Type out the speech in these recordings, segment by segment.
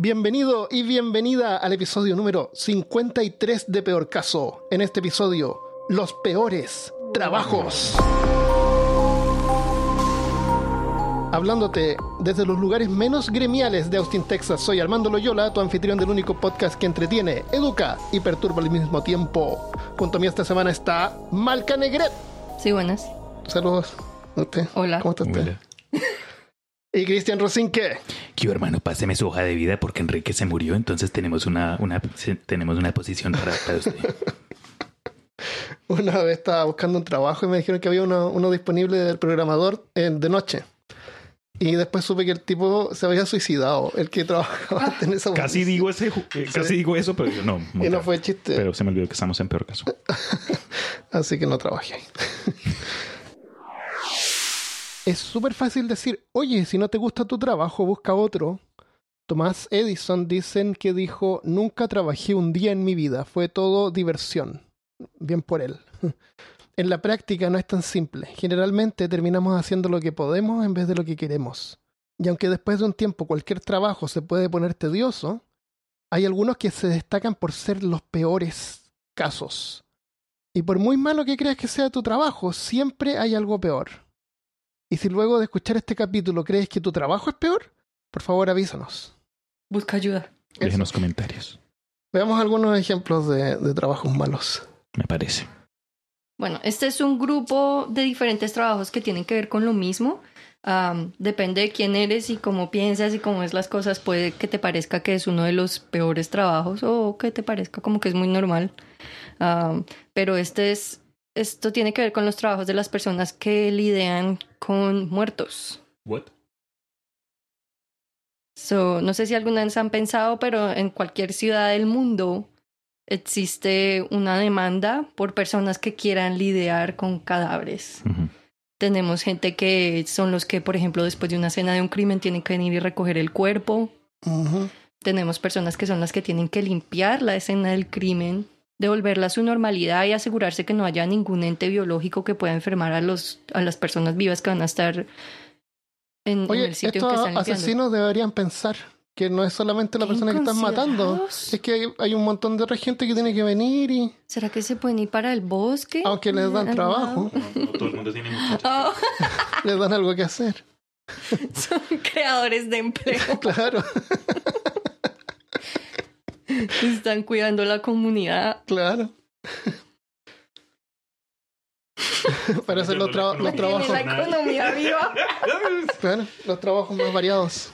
Bienvenido y bienvenida al episodio número 53 de Peor Caso. En este episodio, los peores trabajos. Hablándote desde los lugares menos gremiales de Austin, Texas, soy Armando Loyola, tu anfitrión del único podcast que entretiene, educa y perturba al mismo tiempo. Junto a mí esta semana está Malca Negret. Sí, buenas. Saludos. ¿A usted? Hola. ¿Cómo está usted? Hola. Y Cristian Rosinque. Yo, hermano, páseme su hoja de vida porque Enrique se murió, entonces tenemos una, una, tenemos una posición para, para usted. Una vez estaba buscando un trabajo y me dijeron que había uno, uno disponible del programador eh, de noche. Y después supe que el tipo se había suicidado, el que trabajaba en esa Casi digo ese, eh, casi digo eso, pero yo no. Y no tarde. fue chiste. Pero se me olvidó que estamos en peor caso. Así que no trabajé. Es súper fácil decir, oye, si no te gusta tu trabajo, busca otro. Tomás Edison dicen que dijo, nunca trabajé un día en mi vida, fue todo diversión. Bien por él. En la práctica no es tan simple. Generalmente terminamos haciendo lo que podemos en vez de lo que queremos. Y aunque después de un tiempo cualquier trabajo se puede poner tedioso, hay algunos que se destacan por ser los peores casos. Y por muy malo que creas que sea tu trabajo, siempre hay algo peor. Y si luego de escuchar este capítulo crees que tu trabajo es peor, por favor avísanos. Busca ayuda. Déjenos comentarios. Veamos algunos ejemplos de, de trabajos malos. Me parece. Bueno, este es un grupo de diferentes trabajos que tienen que ver con lo mismo. Depende de quién eres y cómo piensas y cómo es las cosas. Puede que te parezca que es uno de los peores trabajos o que te parezca como que es muy normal. Pero este es, esto tiene que ver con los trabajos de las personas que lidian con muertos. What? So, no sé si alguna vez han pensado, pero en cualquier ciudad del mundo existe una demanda por personas que quieran lidiar con cadáveres. Tenemos gente que son los que, por ejemplo, después de una escena de un crimen tienen que venir y recoger el cuerpo. Tenemos personas que son las que tienen que limpiar la escena del crimen, devolverla a su normalidad y asegurarse que no haya ningún ente biológico que pueda enfermar a, los, a las personas vivas que van a estar en, el sitio que estos están limpiando. asesinos deberían pensar que no es solamente la persona que están matando, es que hay, hay un montón de otra gente que tiene que venir y, ¿Será que se pueden ir para el bosque? aunque les dan ¿Al trabajo? No, todo el mundo tiene. Oh, les dan algo que hacer. son creadores de empleo. Claro, Están cuidando la comunidad. claro. Para hacer los, tra- los trabajos, la economía viva. claro, los trabajos más variados.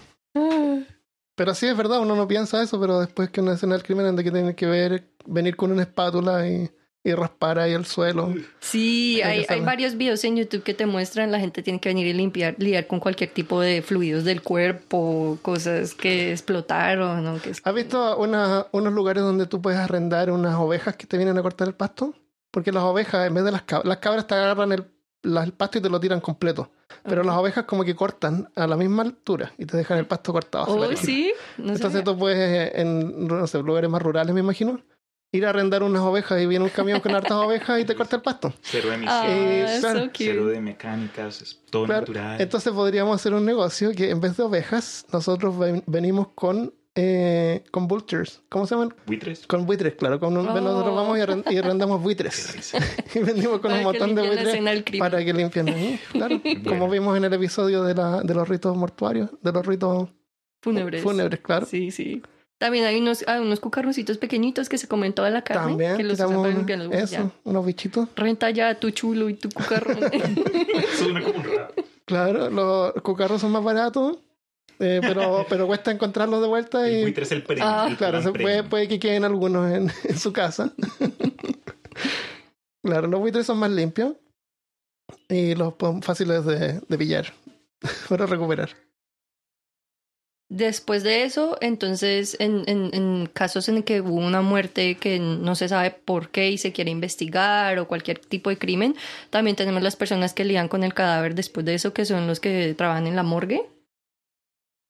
Pero sí, es verdad, uno no piensa eso, pero después que una escena del crimen anda que tiene que ver, venir con una espátula y, y raspar ahí el suelo. Sí, Hay varios videos en YouTube que te muestran la gente tiene que venir y limpiar, lidiar con cualquier tipo de fluidos del cuerpo, cosas que explotaron o que ¿Has visto una- unos lugares donde tú puedes arrendar unas ovejas que te vienen a cortar el pasto? Porque las ovejas, en vez de las cabras, las cabras te agarran el, pasto y te lo tiran completo. Pero las ovejas como que cortan a la misma altura y te dejan el pasto cortado. Oh, sí. No Entonces sabía. tú puedes, en no sé, lugares más rurales, me imagino, ir a arrendar unas ovejas y viene un camión con hartas ovejas y te corta el pasto. Cero Ah, emisiones. claro. so Cero de mecánicas. Es todo Claro. natural. Entonces podríamos hacer un negocio que en vez de ovejas, nosotros ven- venimos con, eh, con vultures. ¿Cómo se llaman? ¿Buitres? Con buitres, claro. Con un- Oh. Nosotros vamos y, arren- y arrendamos buitres. y vendimos con Para un montón de buitres para que limpien ahí. Claro. Como vimos en el episodio de, la, de los ritos mortuarios, de los ritos Fúnebres. fúnebres, claro. Sí, sí. También hay unos, hay unos cucarroncitos pequeñitos que se comen toda la carne. También que los usan para limpiar los huesos. eso, unos bichitos. Ya. Renta ya tu chulo y tu cucarrón. Suena como un. Claro, los cucarros son más baratos, eh, pero, pero cuesta encontrarlos de vuelta El y buitre es el premio. Ah. el claro, se puede, puede que queden algunos en, en su casa. claro, los buitres son más limpios y los fáciles de, de pillar para recuperar. Después de eso, entonces, en, en, casos en que hubo una muerte que no se sabe por qué y se quiere investigar o cualquier tipo de crimen, también tenemos las personas que lidian con el cadáver después de eso, que son los que trabajan en la morgue,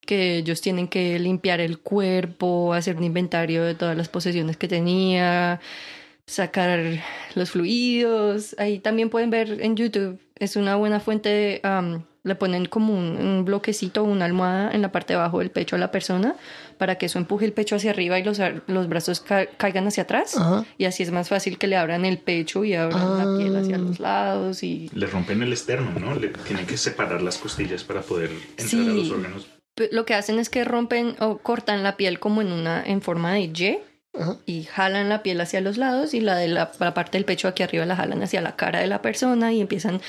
que ellos tienen que limpiar el cuerpo, hacer un inventario de todas las posesiones que tenía, sacar los fluidos. Ahí también pueden ver en YouTube, es una buena fuente um, le ponen como un, un bloquecito o una almohada en la parte de abajo del pecho a la persona para que eso empuje el pecho hacia arriba y los, los brazos ca- caigan hacia atrás. Ajá. Y así es más fácil que le abran el pecho y abran la piel hacia Ah. los lados y Le rompen el externo, ¿no? Le tienen que separar las costillas para poder entrar Sí. a los órganos. Lo que hacen es que rompen o cortan la piel como en una en forma de Y Ajá. y jalan la piel hacia los lados y la de la, la parte del pecho aquí arriba la jalan hacia la cara de la persona y empiezan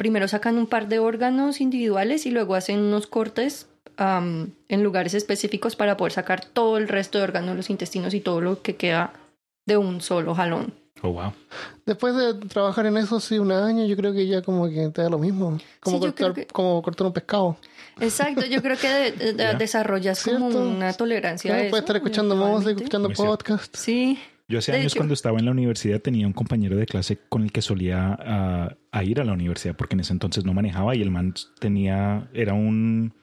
primero sacan un par de órganos individuales y luego hacen unos cortes en lugares específicos para poder sacar todo el resto de órganos, los intestinos y todo lo que queda de un solo jalón. Oh, wow. Después de trabajar en eso, sí, un año, yo creo que ya como que te da lo mismo. Como, Sí, cortar, que- como cortar un pescado. Exacto, yo creo que de- de- desarrollas como una tolerancia a Claro, eso. puedes estar escuchando música, escuchando podcast. Sí, Yo hace De años hecho- cuando estaba en la universidad tenía un compañero de clase con el que solía ah, a ir a la universidad porque en ese entonces no manejaba y el man tenía, era un,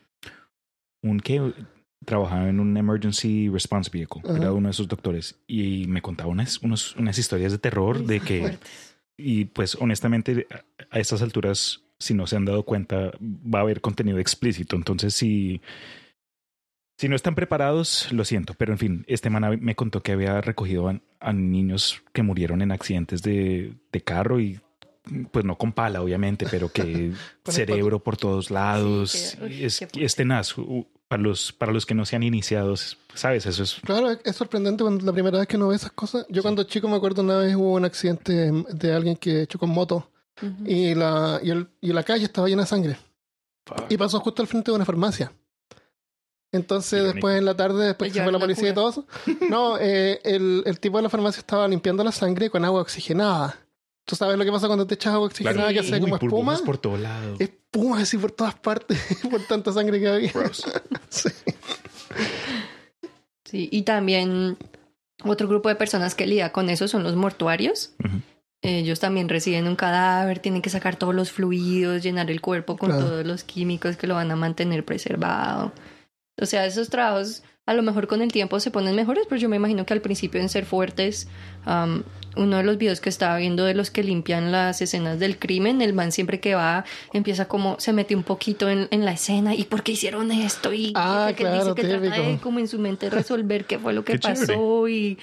un que trabajaba en un emergency response vehicle, era uno de esos doctores y me contaba unas, unos- unas historias de terror de que, fuertes. y pues honestamente a- estas alturas, si no se han dado cuenta, va a haber contenido explícito, entonces si... Si no están preparados, lo siento, pero en fin, este man me contó que había recogido a, a niños que murieron en accidentes de, de carro y pues no con pala, obviamente, pero que cerebro por todos lados. Sí, que- uy, es, tenaz. Para los, para los que no sean iniciados, ¿sabes? Eso es... Claro, es- sorprendente cuando la primera vez que uno ve esas cosas. Yo cuando chico me acuerdo una vez hubo un accidente de alguien que chocó en moto y la, y, el- y la calle estaba llena de sangre. Y pasó justo al frente de una farmacia. Entonces, Irónico. después en la tarde, después que se fue la policía y todo eso, no, eh, el, el tipo de la farmacia estaba limpiando la sangre con agua oxigenada. ¿Tú sabes lo que pasa cuando te echas agua oxigenada Sí. que hace como espuma? por todo lado. Espuma así por todas partes, por tanta sangre que había. Sí. Sí, y también otro grupo de personas que lidia con eso son los mortuarios. Ellos también reciben un cadáver, tienen que sacar todos los fluidos, llenar el cuerpo con Claro. todos los químicos que lo van a mantener preservado. O sea, esos trabajos a lo mejor con el tiempo se ponen mejores, pero yo me imagino que al principio en ser fuertes, am, uno de los videos que estaba viendo de los que limpian las escenas del crimen, el man siempre que va empieza como se mete un poquito en, en la escena y por qué hicieron esto y Ah, que claro, dice que trata de típico. como en su mente resolver qué fue lo que Qué chévere. pasó y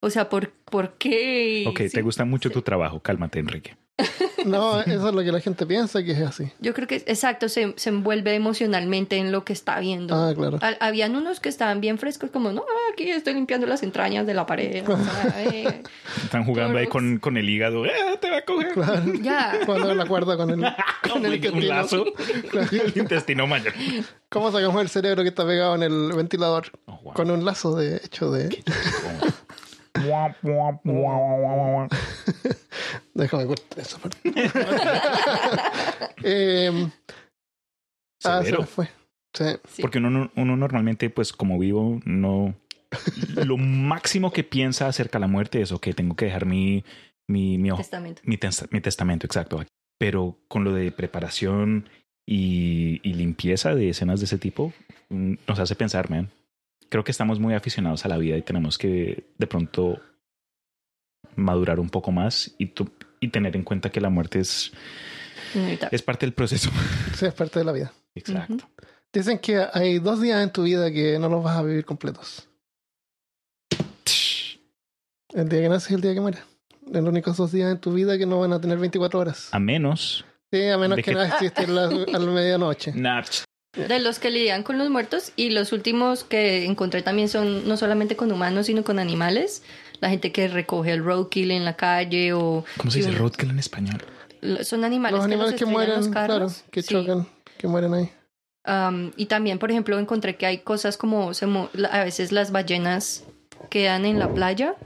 o sea, por, por qué. Ok, Sí. te gusta mucho tu trabajo. Cálmate, Enrique. No, eso es lo que la gente piensa que es así. Yo creo que exacto, se, se envuelve emocionalmente en lo que está viendo. Ah, claro. Ha- Habían unos que estaban bien frescos, como, no, aquí estoy limpiando las entrañas de la pared. o sea, eh, Están jugando ahí con, con el hígado. ¡Eh, te va a coger! Claro. ya. Cuando la cuerda con el, con el un intestino. lazo. Claro. el intestino mayor. ¿Cómo sacamos el cerebro que está pegado en el ventilador? Oh, wow. Con un lazo de hecho de. Déjame cortar esa parte. eh, ah, se Severo. me fue. Sí. Porque uno, uno normalmente, pues como vivo, no... Lo máximo que piensa acerca de la muerte es, ok, tengo que dejar mi, mi, mi, Testamento. mi, tes- mi testamento, exacto. Pero con lo de preparación y, y limpieza de escenas de ese tipo, mm, nos hace pensar, man. Creo que estamos muy aficionados a la vida y tenemos que de pronto madurar un poco más y, tu- y tener en cuenta que la muerte es, Inevitable. es parte del proceso. Sí, es parte de la vida. Exacto. Dicen que hay dos días en tu vida que no los vas a vivir completos. El día que naces y el día que mueres. Los únicos dos días en tu vida que no van a tener 24 horas. A menos... Sí, a menos ¿De que qué? no existir la, a la medianoche. Nah, De los que lidian con los muertos y los últimos que encontré también son no solamente con humanos, sino con animales. La gente que recoge el roadkill en la calle o... ¿Cómo se dice un- roadkill en español? Son animales, Los animales que, que los mueren, los claro, que Sí. chocan, que mueren ahí. Am, y también, por ejemplo, encontré que hay cosas como se a veces las ballenas quedan en la playa,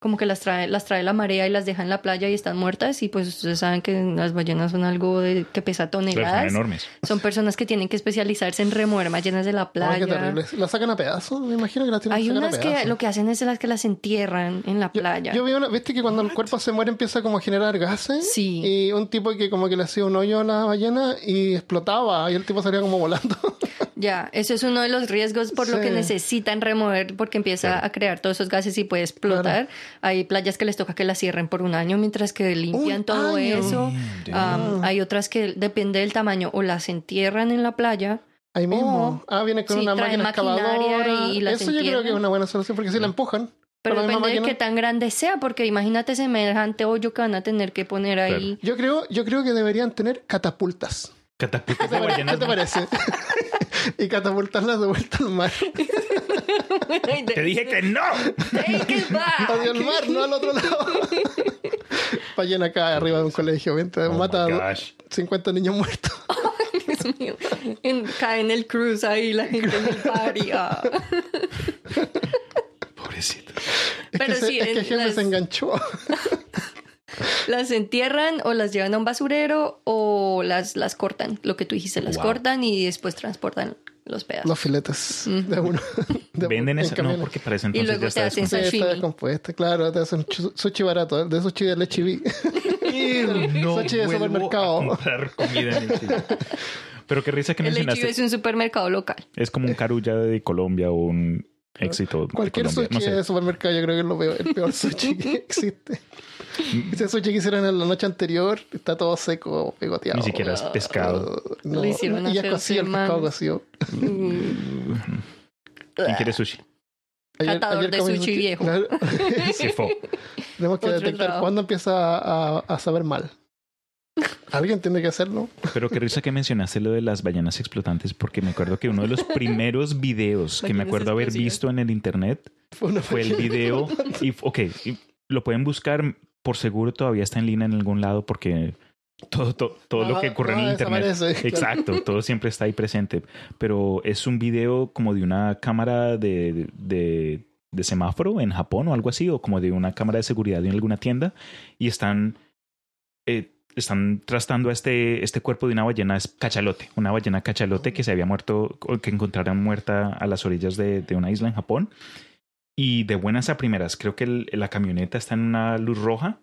como que las trae, las trae la marea y las deja en la playa y están muertas. Y pues ustedes saben que las ballenas son algo de, que pesa Claro, son toneladas. enormes. Son personas que tienen que especializarse en remover ballenas de la Ay, playa. qué terrible. ¿La sacan a pedazos? Me imagino que las tienen Hay unas a que lo que hacen es las que las entierran en la Yo- playa. Yo vi una, viste que cuando el cuerpo se muere empieza como a generar gases. Sí. Y un tipo que como que le hacía un hoyo a la ballena y explotaba y el tipo salía como volando. Ya, eso es uno de los riesgos por lo que necesitan remover porque empieza Claro. a crear todos esos gases y puede explotar. Hay playas que les toca que las cierren por un año mientras que limpian Un todo año. eso. Am, hay otras que depende del tamaño o las entierran en la playa. Ahí mismo. Oh. ah, viene con Sí, una máquina excavadora. y las Eso yo creo que es una buena solución porque si la empujan. Pero depende de qué tan grande sea, porque imagínate semejante hoyo que van a tener que poner ahí. Yo creo, yo creo que deberían tener catapultas. Catapultas ¿Qué de te, qué te parece? Y catapultarlas de vuelta al mar. Te dije que no. Take it back. Hacia el mar, no al otro lado. Acá arriba de un colegio. Vente, Oh mata my a gosh. 50 niños muertos. Dios mío. En- cae en el cruise ahí la gente en el party. ah. Pobrecito. Es Pero que, se- sí, es que las- se enganchó. Las entierran o las llevan a un basurero o las, las cortan. Lo que tú dijiste, las Wow. cortan y después transportan los pedazos. Los filetes de uno. De Venden en eso. No, porque para ese Y entonces luego ya está te hacen está descompuesta, claro, te hacen sushi barato, de sushi de leche vi. sushi de supermercado. a comprar comida en el Chile. Pero qué risa que El mencionaste. hechivo es un supermercado local. Es como un carulla de Colombia o un éxito Cualquier sushi no sé. de supermercado yo creo que es lo peor, el peor sushi que existe. Ese sushi que hicieron en la noche anterior está todo seco, pegoteado. Ni siquiera es pescado. No, Lo hicieron y ya cocido el pescado cocido. ¿Quién quiere sushi? Catador de comí sushi viejo. Claro. Se fue. Tenemos que Otro detectar lado. cuándo empieza a, a saber mal. Alguien tiene que hacerlo. Pero qué risa que mencionaste lo de las ballenas explotantes, porque me acuerdo que uno de los primeros videos que me acuerdo haber visto en el internet Fue, fue el video. Y, ok, y lo pueden buscar, por seguro todavía está en línea en algún lado, porque todo, todo, todo lo Ah, que ocurre en el internet. claro. Exacto, todo siempre está ahí presente. Pero es un video como de una cámara de, de, de semáforo en Japón o algo así, o como de una cámara de seguridad en alguna tienda, y están, eh, están trastando este, este cuerpo de una ballena cachalote, una ballena cachalote que se había muerto, que encontraron muerta a las orillas de, una isla en Japón. Y de buenas a primeras, creo que la camioneta está en una luz roja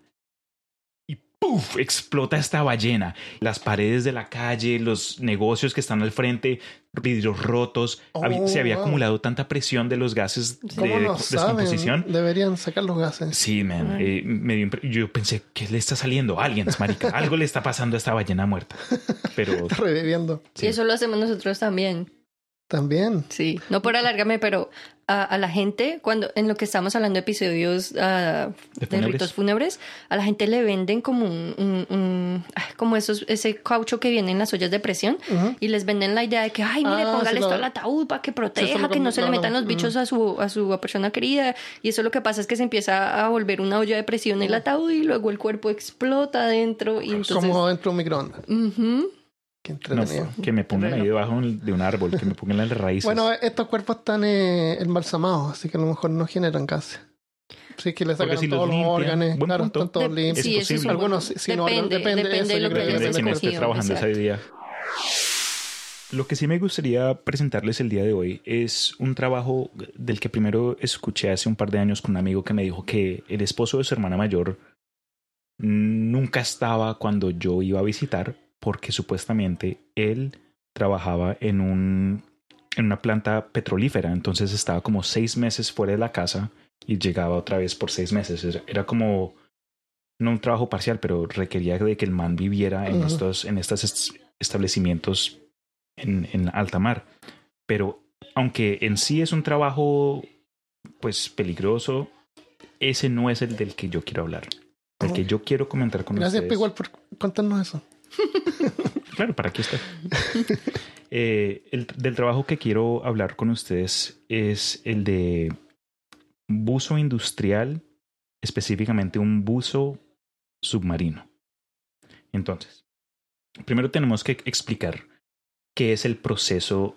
¡puf! explota esta ballena. Las paredes de la calle, los negocios que están al frente, vidrios rotos. Oh, Había- se había wow. acumulado tanta presión de los gases de ¿Cómo no descomposición. saben? Deberían sacar los gases. Sí, man. Eh, me dio impre- yo pensé, ¿qué le está saliendo? Aliens, marica. Algo le está pasando a esta ballena muerta. Pero Está reviviendo. Y eso lo hacemos nosotros también. También. Sí, no por alargarme, pero a, a la gente, cuando en lo que estamos hablando de episodios ah, ¿De ritos fúnebres, a la gente le venden como un, un- un- ay, como esos, ese caucho que viene en las ollas de presión y les venden la idea de que, ay, mire, Ah, póngale sí, esto lo- al ataúd para que proteja, que no se le metan los bichos a su, a su persona querida. Y eso lo que pasa es que se empieza a volver una olla de presión el ataúd y luego el cuerpo explota adentro y entonces... Como dentro de un microondas. Qué no, entretenido. que me pongan ahí debajo de un árbol, que me pongan las raíces. Bueno, estos cuerpos están eh, embalsamados, así que a lo mejor no generan gases. Así que le sacan si los todos los limpian, órganos, buen claro, punto. están todos limpios. sí, es posible. Algunos sí- sin órganos, depende, depende, depende eso de lo yo que que Depende si no escogido, trabajando exacto. ese día. Lo que sí me gustaría presentarles el día de hoy es un trabajo del que primero escuché hace un par de años con un amigo que me dijo que el esposo de su hermana mayor nunca estaba cuando yo iba a visitar porque supuestamente él trabajaba en un en una planta petrolífera, entonces estaba como seis meses fuera de la casa y llegaba otra vez por seis meses. Era- como no un trabajo parcial, pero requería de que el man viviera en estos en estos est- establecimientos en, en alta mar. Pero aunque en sí es un trabajo pues peligroso, ese no es el del que yo quiero hablar. El que yo quiero comentar con Gracias, ustedes. P. igual por contarnos eso. Claro, para aquí está. Eh, el del trabajo que quiero hablar con ustedes es el de buzo industrial, específicamente un buzo submarino. Entonces, primero tenemos que explicar qué es el proceso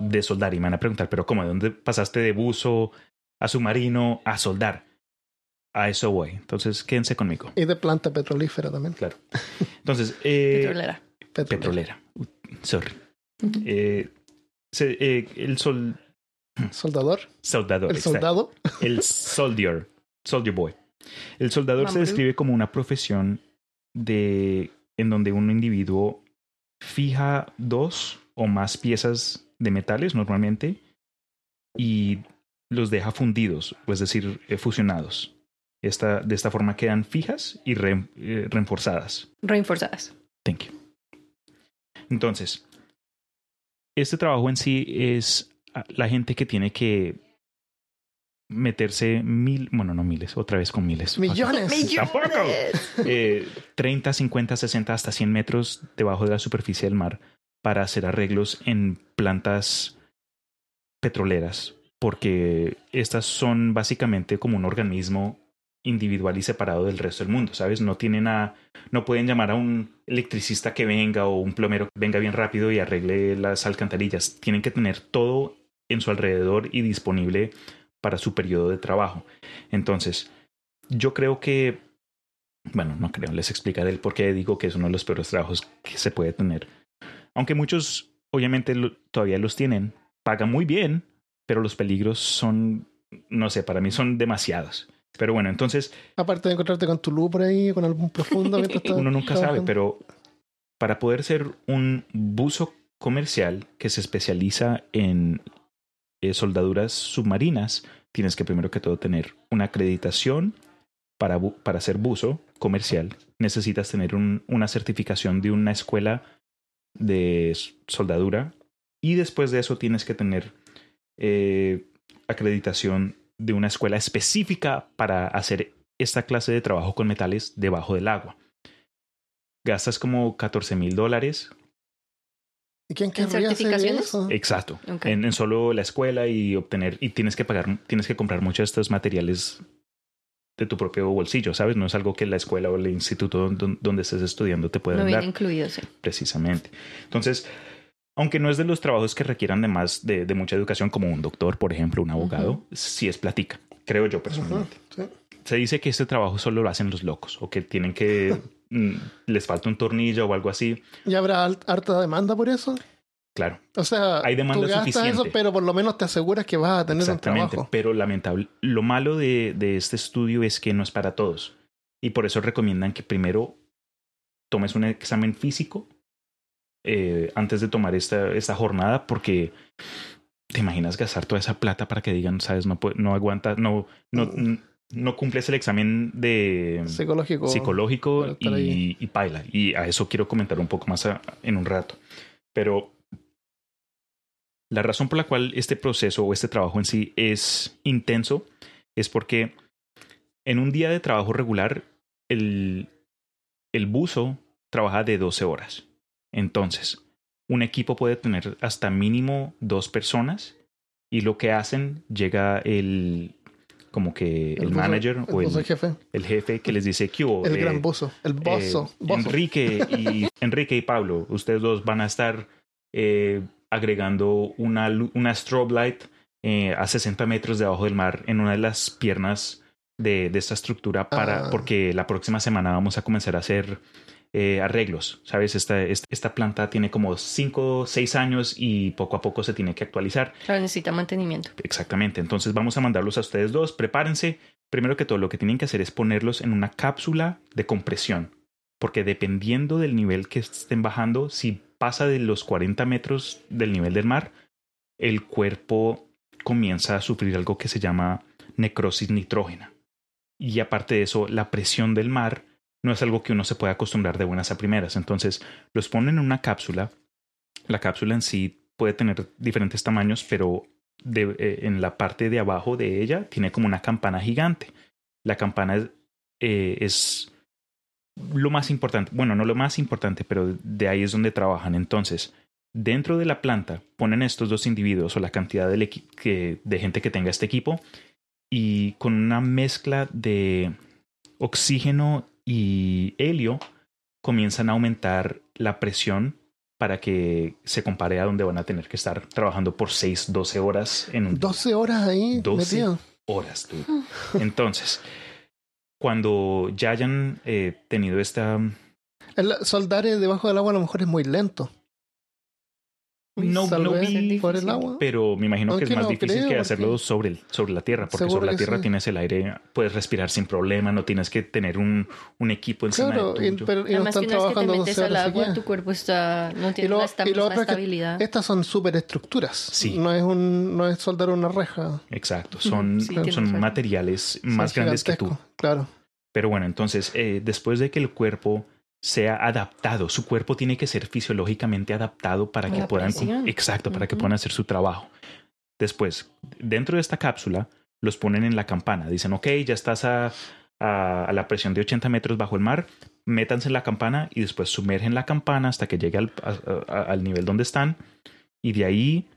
de soldar. Y me van a preguntar, pero ¿cómo? ¿De dónde pasaste de buzo a submarino a soldar? A eso voy. Entonces, quédense conmigo. Y de planta petrolífera también. Claro. Entonces, eh, Petrolera. Petrolera. petrolera. Uh, Sorry. Eh, se- eh, el sol, Soldador. soldador. El exacto. soldado. El soldier. Soldier boy. El soldador se describe como una profesión de en donde un individuo fija dos o más piezas de metales normalmente y los deja fundidos, o es decir, eh, fusionados. Esta, de esta forma quedan fijas y re- eh, reforzadas. Reinforzadas. Thank you. Entonces, este trabajo en sí es la gente que tiene que meterse mil, bueno, no miles, otra vez con miles. Millones. Tampoco. Eh, 30, 50, 60, hasta 100 metros debajo de la superficie del mar para hacer arreglos en plantas petroleras, porque estas son básicamente como un organismo individual y separado del resto del mundo, ¿sabes? No tienen a, no pueden llamar a un electricista que venga o un plomero que venga bien rápido y arregle las alcantarillas. Tienen que tener todo en su alrededor y disponible para su periodo de trabajo. Entonces, yo creo que, bueno, no creo, les explicaré el por qué digo que es uno de los peores trabajos que se puede tener. Aunque muchos, obviamente, todavía los tienen, pagan muy bien, pero los peligros son, no sé, para mí son demasiados. Pero bueno, entonces Aparte de encontrarte con tu luz por ahí, con algún profundo mientras estás uno nunca sabe, pero para poder ser un buzo comercial que se especializa en eh, soldaduras submarinas, tienes que primero que todo tener una acreditación para, para ser buzo comercial. Necesitas tener un- una certificación de una escuela de soldadura y después de eso tienes que tener eh, acreditación de una escuela específica para hacer esta clase de trabajo con metales debajo del agua. Gastas como 14 mil dólares. ¿Y quién ¿En querría hacer certificaciones? eso? Exacto. En, en solo la escuela y obtener, y tienes que pagar, tienes que comprar muchos de estos materiales de tu propio bolsillo, ¿sabes? No es algo que la escuela o el instituto don- donde estés estudiando te puedan No dar viene incluido, sí. precisamente. Entonces, aunque no es de los trabajos que requieran de más de, de mucha educación, como un doctor, por ejemplo, un abogado, sí es platica, creo yo personalmente. Sí. Se dice que este trabajo solo lo hacen los locos o que tienen que mm, les falta un tornillo o algo así. ¿Y habrá harta demanda por eso? Claro, O sea, Hay demanda tú gastas suficiente. eso, pero por lo menos te aseguras que vas a tener un exactamente. trabajo. Pero lamentable, lo malo de, de este estudio es que no es para todos y por eso recomiendan que primero tomes un examen físico eh, antes de tomar esta, esta jornada porque te imaginas gastar toda esa plata para que digan, sabes, no, no aguantas, no, no, no cumples el examen de Psicológico. psicológico y, y paila. Y a eso quiero comentar un poco más a- en un rato. Pero la razón por la cual este proceso o este trabajo en sí es intenso es porque en un día de trabajo regular el, el buzo trabaja de 12 horas. Entonces, un equipo puede tener hasta mínimo dos personas y lo que hacen llega el como que el, manager el o el, jefe. el jefe que les dice que El eh, gran buzo. El bozo. eh, bozo. Enrique y Enrique y Pablo, ustedes dos van a estar eh, agregando una, una strobe light a 60 metros debajo del mar en una de las piernas de, de esta estructura para Ah. porque la próxima semana vamos a comenzar a hacer eh, arreglos. Sabes, esta, esta, planta tiene como 5 o 6 años y poco a poco se tiene que actualizar. Claro, necesita mantenimiento. Exactamente. Entonces vamos a mandarlos a ustedes dos. Prepárense. Primero que todo, lo que tienen que hacer es ponerlos en una cápsula de compresión. Porque dependiendo del nivel que estén bajando, si pasa de los 40 metros del nivel del mar, el cuerpo comienza a sufrir algo que se llama necrosis nitrógena. Y aparte de eso, la presión del mar no es algo que uno se pueda acostumbrar de buenas a primeras. Entonces, los ponen en una cápsula. La cápsula en sí puede tener diferentes tamaños, pero eh, en la parte de abajo de ella tiene como una campana gigante. La campana es, eh, es lo más importante, bueno, no lo más importante, pero de ahí es donde trabajan. Entonces, dentro de la planta ponen estos dos individuos o la cantidad de gente que tenga este equipo y con una mezcla de oxígeno y helio comienzan a aumentar la presión para que se compare a donde van a tener que estar trabajando por 6, 12 horas en un 12 horas ahí 12. metido. horas. dude. Entonces, cuando ya hayan eh, tenido esta... El soldar debajo del agua a lo mejor es muy lento. No, no vi, por el agua. pero me imagino que es más no difícil creo, que porque- hacerlo sobre, el, sobre la tierra, porque Seguro sobre la tierra sí. tienes el aire, puedes respirar sin problema, no tienes que tener un, un equipo encima Claro, de y, tuyo. pero, y no Además están que una vez que te metes 12 al agua, tu cuerpo está, no tiene lo, esta misma es que estabilidad. estas son superestructuras. Sí. No es un, no es soldar una reja. Exacto, son, Sí, son materiales más Son grandes que tú. Claro. Pero bueno, entonces, eh, después de que el cuerpo sea adaptado, su cuerpo tiene que ser fisiológicamente adaptado para que puedan, presión. exacto, para que puedan hacer su trabajo. Después, dentro de esta cápsula, los ponen en la campana. Dicen, ok, ya estás a, a- a la presión de 80 metros bajo el mar, métanse en la campana y después sumergen la campana hasta que llegue al, a- al nivel donde están y de ahí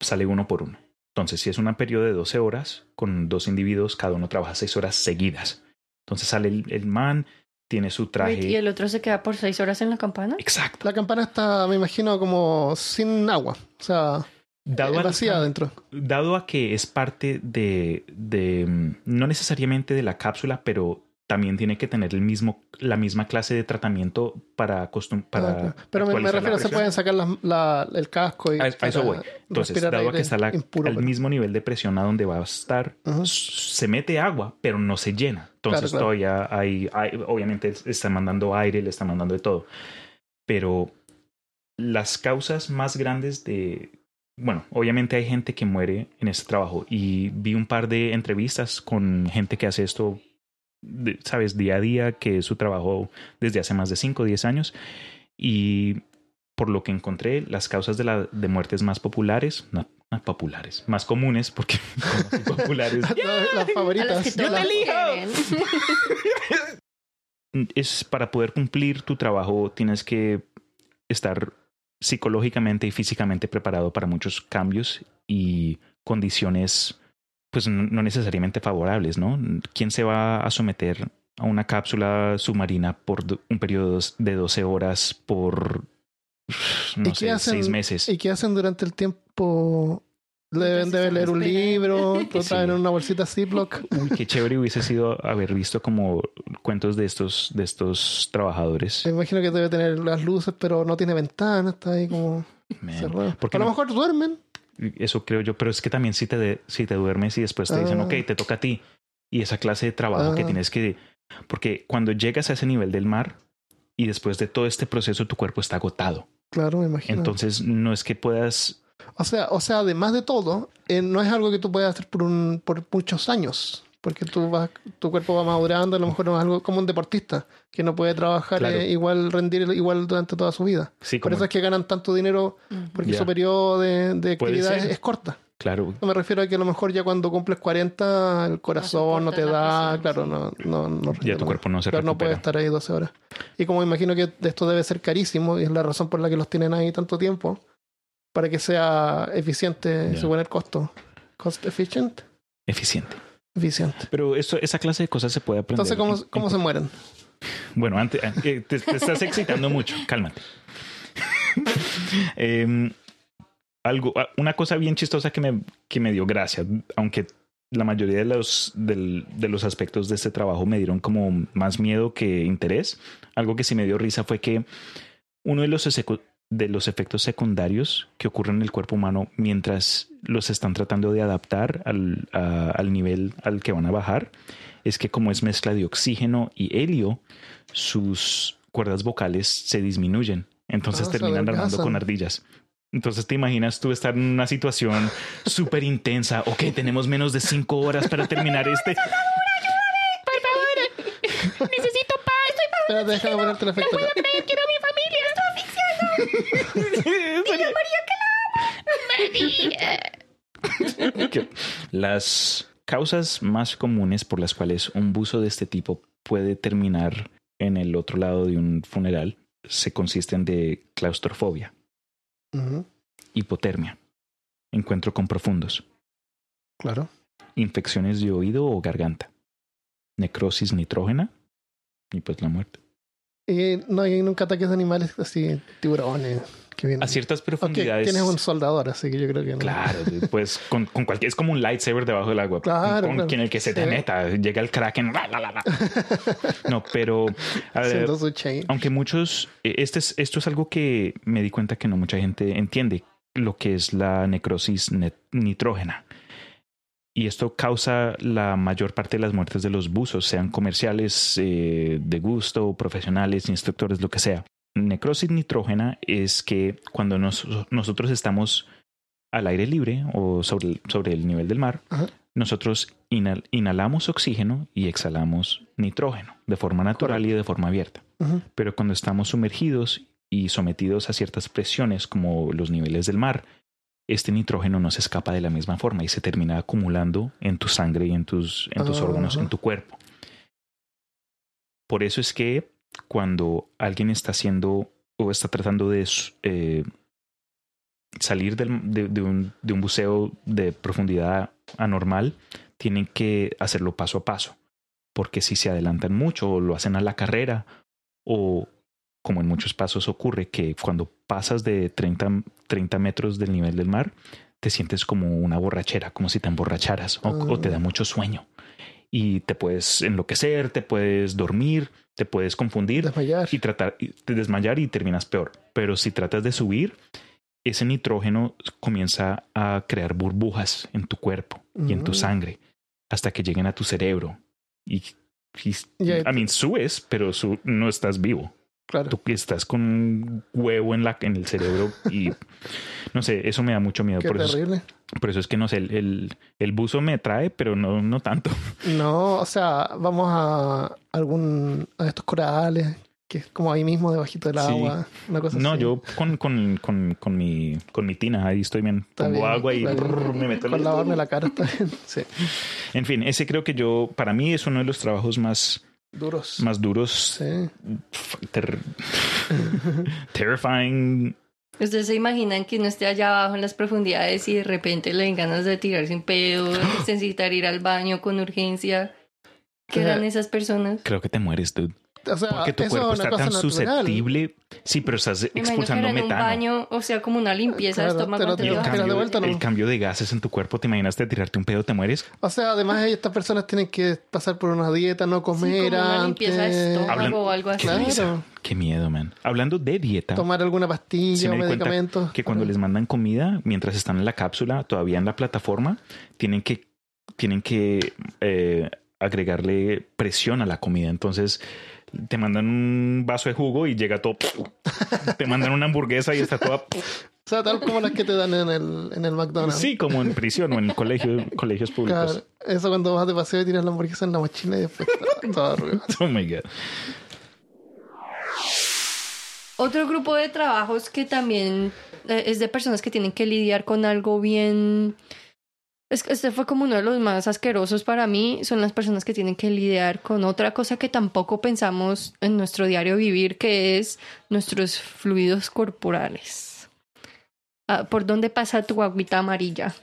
sale uno por uno. Entonces, si es un periodo de 12 horas, con dos individuos, cada uno trabaja 6 horas seguidas. Entonces sale el, el man, tiene su traje. Y el otro se queda por seis horas en la campana. Exacto. La campana está, me imagino, como sin agua. O sea, Dado, al- vacía adentro. dado a que es parte de, de, mm, no necesariamente de la cápsula, pero también tiene que tener el mismo, la misma clase de tratamiento para, para Ah, claro. Pero me, me refiero, se pueden sacar la- la- el casco y A, a eso voy. Entonces, dado que está la- impuro, al pero- mismo nivel de presión a donde va a estar, se mete agua, pero no se llena. Entonces Claro, todavía hay, hay- obviamente está mandando aire, le está mandando de todo. Pero las causas más grandes de, bueno, obviamente hay gente que muere en este trabajo y vi un par de entrevistas con gente que hace esto, sabes, día a día, que es su trabajo desde hace más de 5 o 10 años y por lo que encontré, las causas de, la, de muertes más populares, no, no populares, más comunes, porque como populares las, favoritas. las- quieren. es para poder cumplir tu trabajo tienes que estar psicológicamente y físicamente preparado para muchos cambios y condiciones pues no no necesariamente favorables, ¿no? ¿Quién se va a someter a una cápsula submarina por un periodo de 12 horas por ¿Y no qué sé, hacen- seis meses? ¿Y qué hacen durante el tiempo? Deben, Mientras deben están leer un libro, lo Sí. traen en una bolsita Ziploc. Uy, qué chévere hubiese sido haber visto como cuentos de estos de estos trabajadores. Me imagino que debe tener las luces, pero no tiene ventanas, está ahí como Man. cerrado. ¿Por qué A lo mejor duermen. Eso creo yo, pero es que también si te, de- si te duermes y después te dicen, Ah. ok, te toca a ti. Y esa clase de trabajo que Ah. tienes que... Porque cuando llegas a ese nivel del mar y después de todo este proceso tu cuerpo está agotado. Claro, me imagino. Entonces no es que puedas... o sea, o sea, además de todo, eh, no es algo que tú puedas hacer por un, por muchos años. Porque tú vas, tu cuerpo va madurando, a lo mejor no es algo como un deportista, que no puede trabajar Claro. eh, igual, rendir igual durante toda su vida. Sí, Por eso es que ganan tanto dinero, porque su periodo de, actividad es, corta. Claro, No me refiero a que a lo mejor ya cuando cumples 40, el corazón no, te da, presión, claro, sí. no, no, no ya tu cuerpo no se Claro, no puede estar ahí 12 horas. Y como imagino que esto debe ser carísimo, y es la razón por la que los tienen ahí tanto tiempo, para que sea eficiente Ya. según el costo. Cost efficient, Eficiente. Eficiente. Pero eso, esa clase de cosas se puede aprender. Entonces, ¿cómo, cómo se mueren? Bueno, antes, eh, te, te estás excitando mucho, cálmate. Em, algo, ah, una cosa bien chistosa que me, que me dio gracia, aunque la mayoría de los, del- de los aspectos de este trabajo me dieron como más miedo que interés. Algo que sí me dio risa fue que uno de los, esecu- de los efectos secundarios que ocurren en el cuerpo humano mientras los están tratando de adaptar al, a- al nivel al que van a bajar es que como es mezcla de oxígeno y helio, sus cuerdas vocales se disminuyen. Entonces Ah, terminan armando con ardillas. Entonces te imaginas tú estar en una situación súper intensa. Ok, tenemos menos de cinco horas para terminar este. Necesito paz, estoy déjame ponerte el efecto acá. quiero a mi familia, Que Las causas más comunes por las cuales un buzo de este tipo puede terminar en el otro lado de un funeral se consisten de claustrofobia, hipotermia, encuentro con profundos, Claro. infecciones de oído o garganta, necrosis nitrógena y pues la muerte. Y no hay nunca ataques de animales así, tiburones, que vienen. A ciertas profundidades. tienes un soldador, así que yo creo que no. Claro, pues con, con cualquier es como un lightsaber debajo del agua. Claro, con claro. quien el que se te Sí. meta, llega el kraken. la, la, la, la. No, pero a ver, aunque muchos, eh, este es, esto es algo que me di cuenta que no mucha gente entiende. lo que es la necrosis net- nitrógena. Y esto causa la mayor parte de las muertes de los buzos, sean comerciales, eh, de gusto, profesionales, instructores, lo que sea. Necrosis nitrógena es que cuando nos- nosotros estamos al aire libre o sobre el, sobre el nivel del mar, Ajá. nosotros inhal- inhalamos oxígeno y exhalamos nitrógeno de forma natural y de forma abierta. Pero cuando estamos sumergidos y sometidos a ciertas presiones como los niveles del mar, este nitrógeno no se escapa de la misma forma y se termina acumulando en tu sangre y en tus, en tus órganos, en tu cuerpo. Por eso es que cuando alguien está haciendo o está tratando de eh, salir del- de, de un, de un buceo de profundidad anormal, tienen que hacerlo paso a paso. Porque si se adelantan mucho o lo hacen a la carrera o como en muchos pasos ocurre que cuando pasas de 30, 30 metros del nivel del mar, te sientes como una borrachera, como si te emborracharas o, o te da mucho sueño. Y te puedes enloquecer, te puedes dormir, te puedes confundir Desmayar. y tratar de desmayar y terminas peor. Pero si tratas de subir, ese nitrógeno comienza a crear burbujas en tu cuerpo y en tu Mm. sangre hasta que lleguen a tu cerebro. Y, I mean, subes, pero su- no estás vivo. Claro. Tú que estás con un huevo en, la, en el cerebro y no sé, eso me da mucho miedo. Qué Por eso, terrible. por eso es que no sé, el, el, el buzo me trae, pero no, no tanto. No, o sea, vamos a algún a estos corales que es como ahí mismo debajito del Sí. agua, una cosa No, así. yo con, con, con, con, mi, con mi tina, ahí estoy bien. Está Pongo bien, agua y brrr, me meto con lavarme la cara está bien. Sí, En fin, ese creo que yo, para mí es uno de los trabajos más, duros. más duros, Sí. ter- terrifying. ¿Ustedes se imaginan que uno esté allá abajo en las profundidades y de repente le den ganas de tirarse un pedo, necesitar ir al baño con urgencia? ¿Qué eran esas personas? Creo que te mueres, dude. O sea, Porque tu eso cuerpo es está tan natural. susceptible. Sí, pero estás Me expulsando era en un metano. baño, o sea, como una limpieza de Claro, estómago. te el lo de- tiras de cambio, vuelta, ¿no? el cambio de gases en tu cuerpo, ¿te imaginas de tirarte un pedo, te mueres? O sea, además estas personas tienen que pasar por una dieta, no Sí, como comer una limpieza de estómago Hablan- o algo así. Qué. Claro. Qué miedo, man. Hablando de dieta, tomar alguna pastilla o di cuenta medicamento. que cuando les mandan comida, mientras están en la cápsula, todavía en la plataforma, tienen que, tienen que eh, agregarle presión a la comida. Entonces, te mandan un vaso de jugo y llega todo. te mandan una hamburguesa y está toda. O sea, tal como las que te dan en el, en el McDonald's. Sí, como en prisión o en colegio, colegios públicos. Claro, eso cuando vas de paseo y tiras la hamburguesa en la mochila y después está todo arrugado. Oh my God. Otro grupo de trabajos que también eh, es de personas que tienen que lidiar con algo bien... Este fue como uno de los más asquerosos para mí, son las personas que tienen que lidiar con otra cosa que tampoco pensamos en nuestro diario vivir, que es nuestros fluidos corporales. Ah, ¿Por dónde pasa tu agüita amarilla?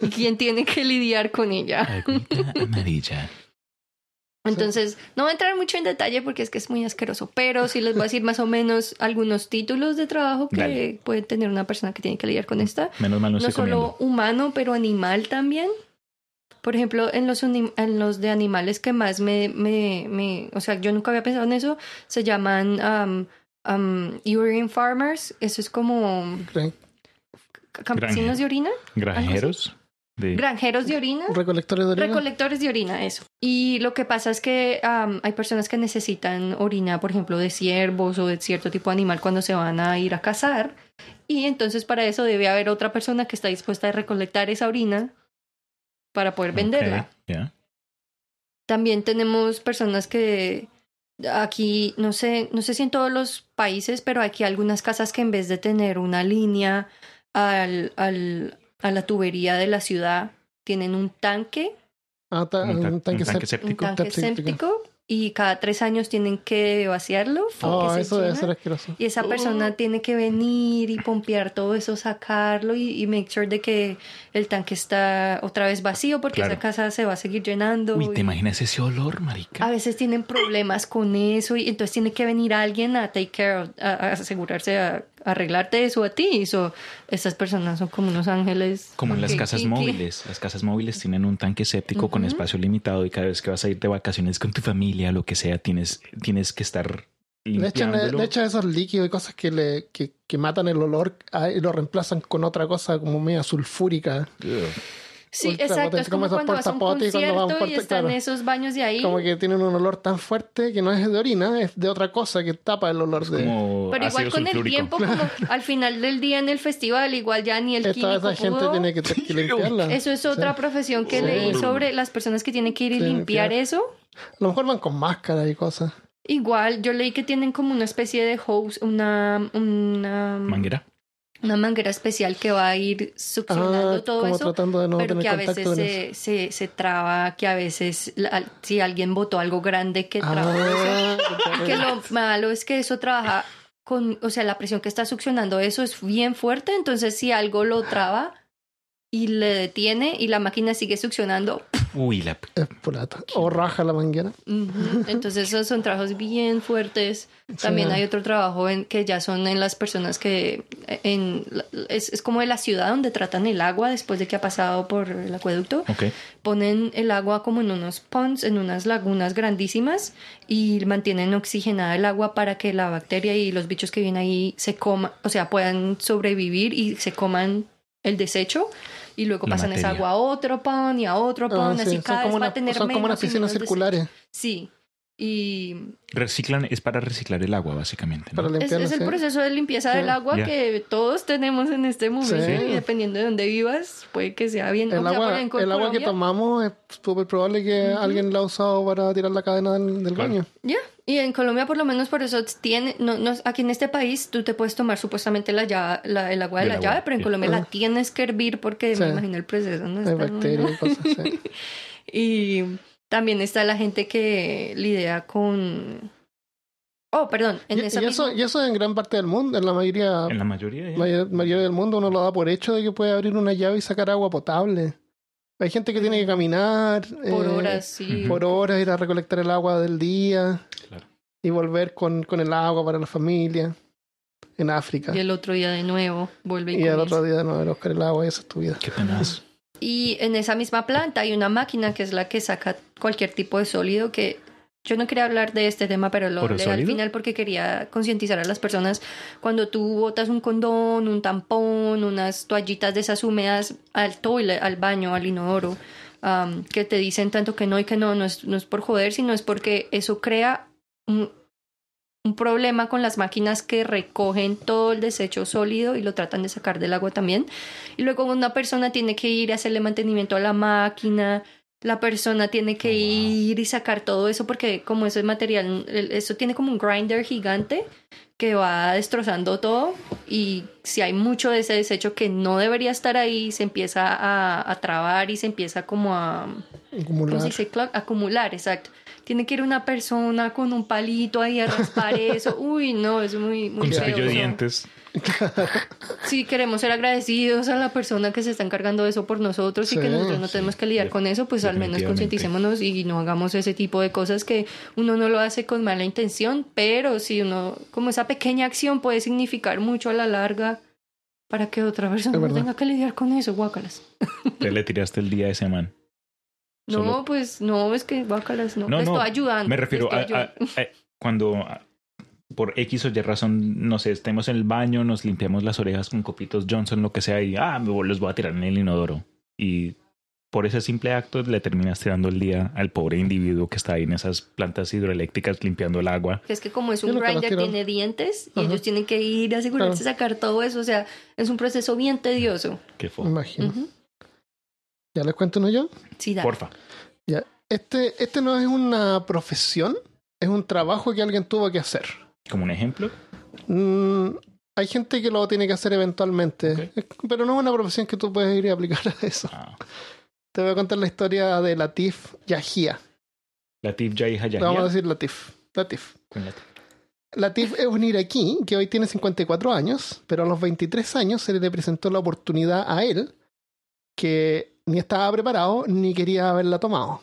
¿Y quién tiene que lidiar con ella? Amarilla. Entonces, no voy a entrar mucho en detalle porque es que es muy asqueroso, pero sí les voy a decir más o menos algunos títulos de trabajo que Dale. puede tener una persona que tiene que lidiar con esta. Menos mal no, No estoy solo comiendo. humano, pero animal también. Por ejemplo, en los, en los de animales que más me, me, me- O sea, yo nunca había pensado en eso, se llaman um, um, urine farmers. Eso es como campesinos de orina. Granjeros. De... Granjeros de orina. Recolectores de orina. Recolectores de orina, eso. Y lo que pasa es que hay personas que necesitan orina, por ejemplo, de ciervos o de cierto tipo de animal cuando se van a ir a cazar. Y entonces para eso debe haber otra persona que está dispuesta a recolectar esa orina para poder venderla. También tenemos personas que aquí, no sé, no sé si en todos los países, pero aquí hay algunas casas que en vez de tener una línea al, al, a la tubería de la ciudad, tienen un tanque Ah, ta- Un ta- un tanque un tanque séptico. un tanque Séptico. y cada tres años tienen que vaciarlo. Oh, eso debe ser asqueroso. Y esa persona tiene que venir y pompear todo eso, sacarlo y, y make sure de que el tanque está otra vez vacío porque Claro. esa casa se va a seguir llenando. Uy, y ¿te imaginas ese olor, marica? a veces tienen problemas con eso y entonces tiene que venir alguien a take care, of- a, a asegurarse, a arreglarte eso a ti. So, estas personas son como unos ángeles. Como en las que- casas que- que- móviles. Las casas móviles tienen un tanque séptico con espacio limitado y cada vez que vas a ir de vacaciones con tu familia, lo que sea, tienes, tienes que estar Le echan, limpiándolo. le echan esos líquidos y cosas que, le, que, que matan el olor ah, y lo reemplazan con otra cosa como media sulfúrica. Sí, Ultra exacto. potente, Es como como esos cuando vas a un a concierto y están claro. esos baños de ahí. Como que tienen un olor tan fuerte que no es de orina, es de otra cosa que tapa el olor de... Como Pero igual con el tiempo, como al final del día en el festival, igual ya ni el Esta, químico esa gente pudo. tiene que, que limpiarla. Eso es otra Sí. profesión que Sí. leí sobre las personas que tienen que ir y Sí, limpiar limpiar. eso. A lo mejor van con máscara y cosas. Igual, yo leí que tienen como una especie de hose, una, una, Manguera. Una manguera especial que va a ir succionando Ah, todo como eso. tratando de no pero tener que a veces se, se, se traba, que a veces la- si alguien botó algo grande que traba eso. Ah, que lo malo es que eso trabaja con, o sea, la presión que está succionando eso es bien fuerte, entonces si algo lo traba y le detiene y la máquina sigue succionando, Uy, la... O raja la manguera. entonces esos son trabajos bien fuertes. También Sí. hay otro trabajo en que ya son en las personas que en es, es como de la ciudad donde tratan el agua después de que ha pasado por el acueducto ponen el agua como en unos ponds, en unas lagunas grandísimas y mantienen oxigenada el agua para que la bacteria y los bichos que vienen ahí se coman, o sea, puedan sobrevivir y se coman el desecho y luego La pasan esa agua a otro pond y a otro Ah, sí, así son cada como, vez va una- a tener son como menos unas piscinas circulares desechos. Sí. Y Reciclan, es para reciclar el agua, básicamente. ¿no? para es, es el proceso de limpieza Sí. del agua que todos tenemos en este momento Sí. y dependiendo de dónde vivas puede que sea bien. El o sea, agua, por ejemplo, en el agua que Colombia- tomamos es súper probable que alguien la ha usado para tirar la cadena del, del Claro. baño. Ya, y en Colombia por lo menos por eso tiene, no, no, aquí en este país tú te puedes tomar supuestamente la llave, la- el agua de Del la agua, llave, pero en sí. Colombia la tienes que hervir porque Sí. me imagino el proceso no Hay está muy bacterias y cosas así. Y también está la gente que lidia con... Oh, perdón, en Y, esa y eso, misma- y eso en gran parte del mundo, en la mayoría, En la mayoría. mayor- mayoría del mundo uno lo da por hecho de que puede abrir una llave y sacar agua potable. Hay gente que tiene que caminar por eh, horas, sí. por horas, ir a recolectar el agua del día Claro. y volver con, con el agua para la familia en África. Y el otro día de nuevo vuelve y, Y comienza. otro día no, ir a buscar el agua y esa es tu vida. Qué tenaz. Y en esa misma planta hay una máquina que es la que saca cualquier tipo de sólido que yo no quería hablar de este tema, pero lo ¿Oro hablé al final porque quería concientizar a las personas. Cuando tú botas un condón, un tampón, unas toallitas de esas húmedas al toilet, al baño, al inodoro, am, que te dicen tanto que no y que no, no es, no es por joder, sino es porque eso crea un, un problema con las máquinas que recogen todo el desecho sólido y lo tratan de sacar del agua también. Y luego una persona tiene que ir a hacerle mantenimiento a la máquina, la persona tiene que Oh, wow. ir y sacar todo eso porque como ese material, el- eso tiene como un grinder gigante que va destrozando todo y si hay mucho de ese desecho que no debería estar ahí, se empieza a, a trabar y se empieza como a... ¿Cómo Acumular. se dice? Clock? Acumular, exacto. Tiene que ir una persona con un palito ahí a raspar eso. Uy, no, es muy, muy Con cepillo de dientes. Sí, queremos ser agradecidos a la persona que se está encargando de eso por nosotros y que nosotros no sí, tenemos que lidiar de- con eso, pues al menos concienticémonos y no hagamos ese tipo de cosas que uno no lo hace con mala intención, pero si uno, como esa pequeña acción puede significar mucho a la larga para que otra persona no tenga que lidiar con eso, guácalas. Te le tiraste el día a ese man. No, Solo- pues no, es que guácalas, no. No, no, estoy ayudando. Me refiero a, cuando por X o Y razón, no sé, estemos en el baño, nos limpiamos las orejas con copitos Johnson, lo que sea, y ah, me voy- los voy a tirar en el inodoro. Y por ese simple acto le terminas tirando el día al pobre individuo que está ahí en esas plantas hidroeléctricas limpiando el agua. Es que como es un grinder, tiene dientes y Ajá. ellos tienen que ir a asegurarse de sacar todo eso. O sea, es un proceso bien tedioso. Qué fo. imagino. ¿Ya les cuento uno yo? Sí, da. Porfa. Ya. Este, este no es una profesión, es un trabajo que alguien tuvo que hacer. Como un ejemplo. Mm, hay gente que lo tiene que hacer eventualmente, pero no es una profesión que tú puedes ir a aplicar a eso. Ah, Te voy a contar la historia de Latif Yahia. Latif Yahya Le Vamos a decir Latif. Latif. Con Latif. Latif es un iraquí que hoy tiene 54 años, pero a los 23 años se le presentó la oportunidad a él que ni estaba preparado ni quería haberla tomado.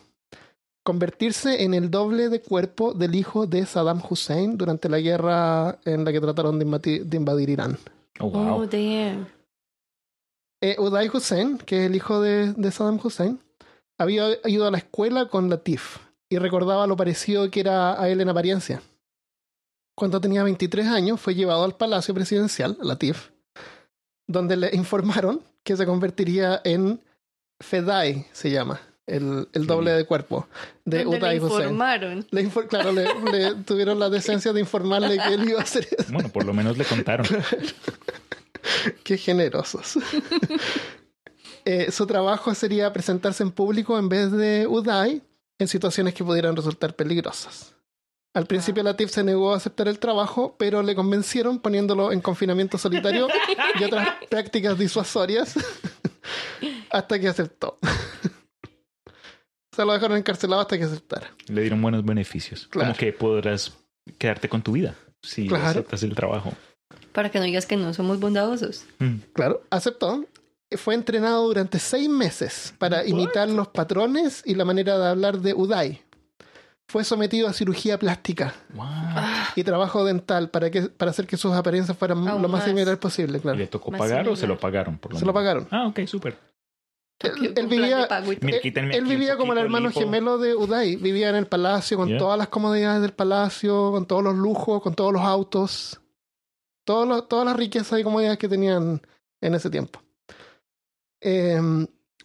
Convertirse en el doble de cuerpo del hijo de Saddam Hussein durante la guerra en la que trataron de invadir, de invadir Irán. Oh, wow. Oh, damn. Eh, Uday Hussein, que es el hijo de, de Saddam Hussein, había ido a la escuela con Latif y recordaba lo parecido que era a él en apariencia. cuando tenía 23 años, fue llevado al Palacio Presidencial, a la TIF, donde le informaron que se convertiría en Fedai, se llama, el, el doble de cuerpo de Uday le informaron. Le infor- claro, le, le tuvieron la decencia de informarle que él iba a hacer eso. Bueno, por lo menos le contaron. Qué generosos. Eh, su trabajo sería presentarse en público en vez de Uday en situaciones que pudieran resultar peligrosas. Al principio Latif se negó a aceptar el trabajo, pero le convencieron poniéndolo en confinamiento solitario y otras prácticas disuasorias hasta que aceptó. Se lo dejaron encarcelado hasta que aceptara. Le dieron buenos beneficios. Claro. Como que podrás quedarte con tu vida si Claro. aceptas el trabajo. Para que no digas que no somos bondadosos. Mm. Claro, aceptó. Fue entrenado durante seis meses para imitar los patrones y la manera de hablar de Uday. Fue sometido a cirugía plástica What? y trabajo dental para, que, para hacer que sus apariencias fueran Aún lo más más. similar posible, claro. ¿Le tocó Más pagar o se lo pagaron? Por lo Se lo pagaron. Ah, ok, súper. Él, vivía, él, vivía como el hermano lipo. gemelo de Uday. Vivía en el palacio con Yeah. todas las comodidades del palacio, con todos los lujos, con todos los autos, todos los- todas las riquezas y comodidades que tenían en ese tiempo. Eh,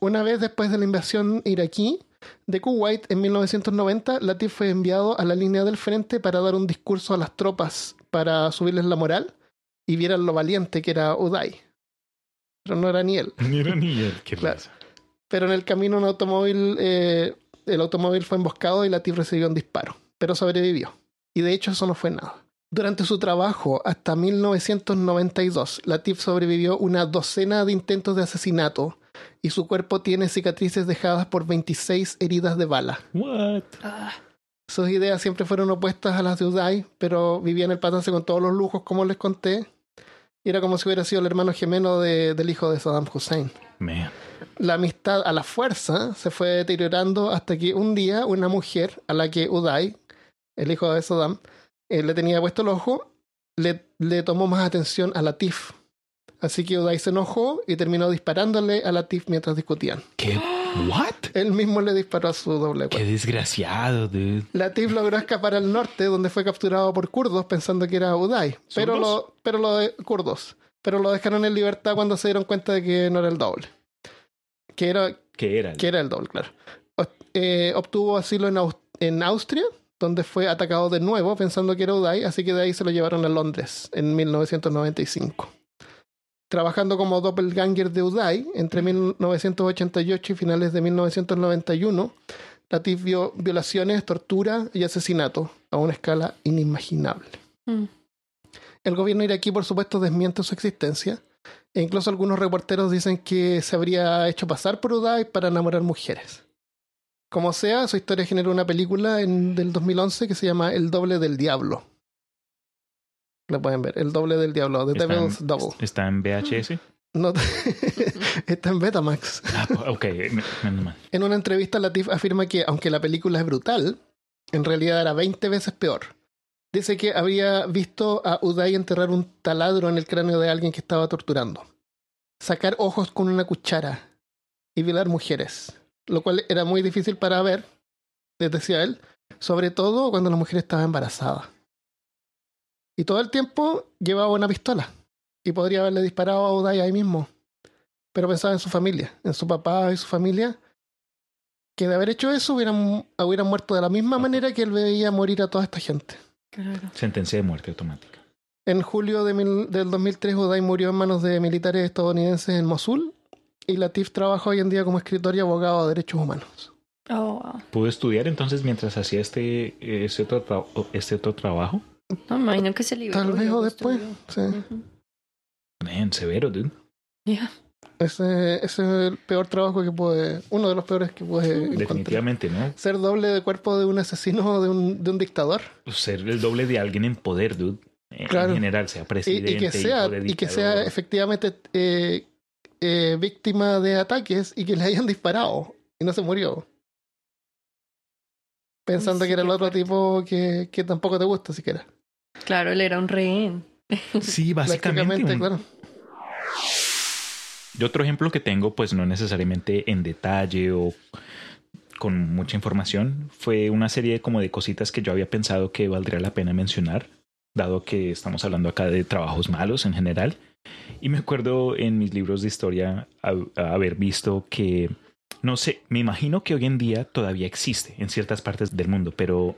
una vez después de la invasión iraquí de Kuwait en 1990, Latif fue enviado a la línea del frente para dar un discurso a las tropas para subirles la moral y vieran lo valiente que era Uday. Pero no era ni él. Ni era ni él. Qué Claro. risa. Pero en el camino un automóvil, eh, el automóvil fue emboscado y Latif recibió un disparo, pero sobrevivió. Y de hecho eso no fue nada. Durante su trabajo hasta 1992, Latif sobrevivió una docena de intentos de asesinato y su cuerpo tiene cicatrices dejadas por 26 heridas de bala. What? Ah, Sus ideas siempre fueron opuestas a las de Uday, pero vivía en el palacio con todos los lujos, como les conté. Y era como si hubiera sido el hermano gemelo de- del hijo de Saddam Hussein. Man. La amistad a la fuerza se fue deteriorando hasta que un día una mujer a la que Uday, el hijo de Saddam, eh, le tenía puesto el ojo, le, le tomó más atención a Latif. Así que Uday se enojó y terminó disparándole a Latif mientras discutían. ¿Qué? ¿What? Él mismo le disparó a su doble Qué cuerpo. desgraciado, dude. Latif logró escapar al norte, donde fue capturado por kurdos pensando que era Uday, pero lo, pero lo de kurdos, pero lo dejaron en libertad cuando se dieron cuenta de que no era el doble, que era ¿Qué era? que era el doble, claro. Eh, obtuvo asilo en, Aus- en Austria, donde fue atacado de nuevo pensando que era Uday, así que de ahí se lo llevaron a Londres en 1995. Trabajando como doppelganger de Uday entre 1988 y finales de 1991, Latif vio violaciones, tortura y asesinato a una escala inimaginable. mm. El gobierno iraquí, por supuesto, desmiente su existencia. E incluso algunos reporteros dicen que se habría hecho pasar por Uday para enamorar mujeres. Como sea, su historia generó una película en, del 2011 que se llama El doble del diablo. La pueden ver, El doble del diablo, The ¿Está Devil's en, Double. ¿Está en VHS? No- está en Betamax. Ah, ok, me- menos mal. En una entrevista, Latif afirma que, aunque la película es brutal, en realidad era 20 veces peor. Dice que había visto a Uday enterrar un taladro en el cráneo de alguien que estaba torturando, sacar ojos con una cuchara y violar mujeres, lo cual era muy difícil para ver, les decía él, sobre todo cuando la mujer estaba embarazada. Y todo el tiempo llevaba una pistola y podría haberle disparado a Uday ahí mismo, pero pensaba en su familia, en su papá y su familia que de haber hecho eso hubieran, hubieran muerto de la misma manera que él veía morir a toda esta gente. Claro. Sentencia de muerte automática. En julio de mil- del 2003, Uday murió en manos de militares estadounidenses en Mosul y Latif trabaja hoy en día como escritor y abogado de derechos humanos. Oh, wow. ¿Pudo estudiar entonces mientras hacía este, este, otro, tra- este otro trabajo? No, me imagino que se liberó. Tal vez o después. Sí. Man, severo, dude. Ya. Ese, ese es el peor trabajo que puede, uno de los peores que puede encontrar. Definitivamente, ¿no? Ser doble de cuerpo de un asesino o de un, de un dictador. Ser el doble de alguien en poder, dude. En Claro. general, sea presidente, y que sea, y que sea efectivamente eh, eh, víctima de ataques y que le hayan disparado y no se murió. Pensando sí, que era el otro tipo que, que tampoco te gusta siquiera. Claro, él era un rehén. Sí, básicamente. Un- claro. Y otro ejemplo que tengo, pues no necesariamente en detalle o con mucha información, fue una serie como de cositas que yo había pensado que valdría la pena mencionar dado que estamos hablando acá de trabajos malos en general. Y me acuerdo en mis libros de historia haber visto que, no sé, me imagino que hoy en día todavía existe en ciertas partes del mundo, pero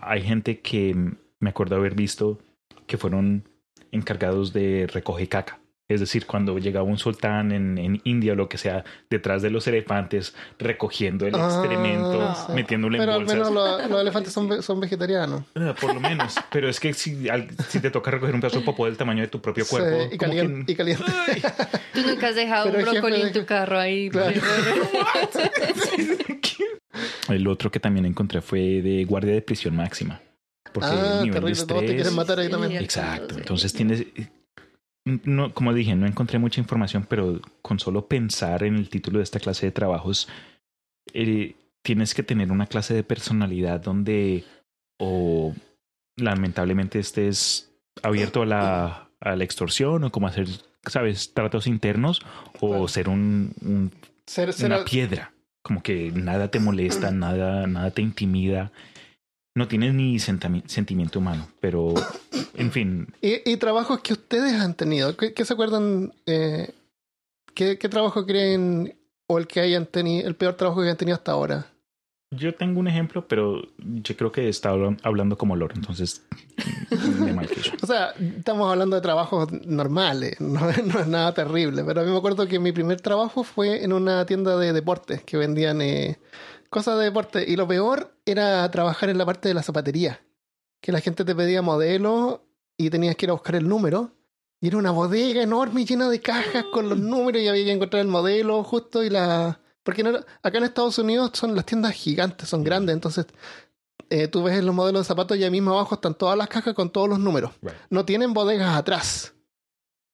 hay gente que me acuerdo haber visto que fueron encargados de recoger caca. Es decir, cuando llegaba un sultán en, en, India o lo que sea, detrás de los elefantes, recogiendo el ah, excremento, metiéndolo en bolsas. Pero al menos los, elefantes son, son vegetarianos. Ah, por lo menos. Pero es que si, si, te toca recoger un pedazo de popó del tamaño de tu propio cuerpo... y, caliente, y caliente. Tú nunca has dejado un brócoli en tu carro ahí. el otro que también encontré fue de guardia de prisión máxima. Porque ah, el nivel terrible, de estrés, te quieren matar ahí también. Exacto. Entonces tienes no, como dije, no encontré mucha información, pero con solo pensar en el título de esta clase de trabajos, eh, tienes que tener una clase de personalidad donde o lamentablemente estés abierto a la, a la extorsión o como hacer, sabes, tratos internos o ser un, ser, una piedra, como que nada te molesta, nada, nada te intimida no tienes ni sentimiento humano, pero en fin. ¿Y, trabajos que ustedes han tenido? ¿Qué, se acuerdan? Eh, ¿qué, trabajo creen o el que hayan tenido, el peor trabajo que hayan tenido hasta ahora? Yo tengo un ejemplo, pero yo creo que está hablando como Lord, entonces O sea, estamos hablando de trabajos normales, no, es nada terrible, pero a mí me acuerdo que mi primer trabajo fue en una tienda de deportes que vendían eh, cosas de deporte. Y lo peor era trabajar en la parte de la zapatería. Que la gente te pedía modelos y tenías que ir a buscar el número. Y era una bodega enorme llena de cajas con los números y había que encontrar el modelo justo y la... Porque acá en Estados Unidos son las tiendas gigantes, son grandes, entonces eh, tú ves los modelos de zapatos y ahí mismo abajo están todas las cajas con todos los números. No tienen bodegas atrás.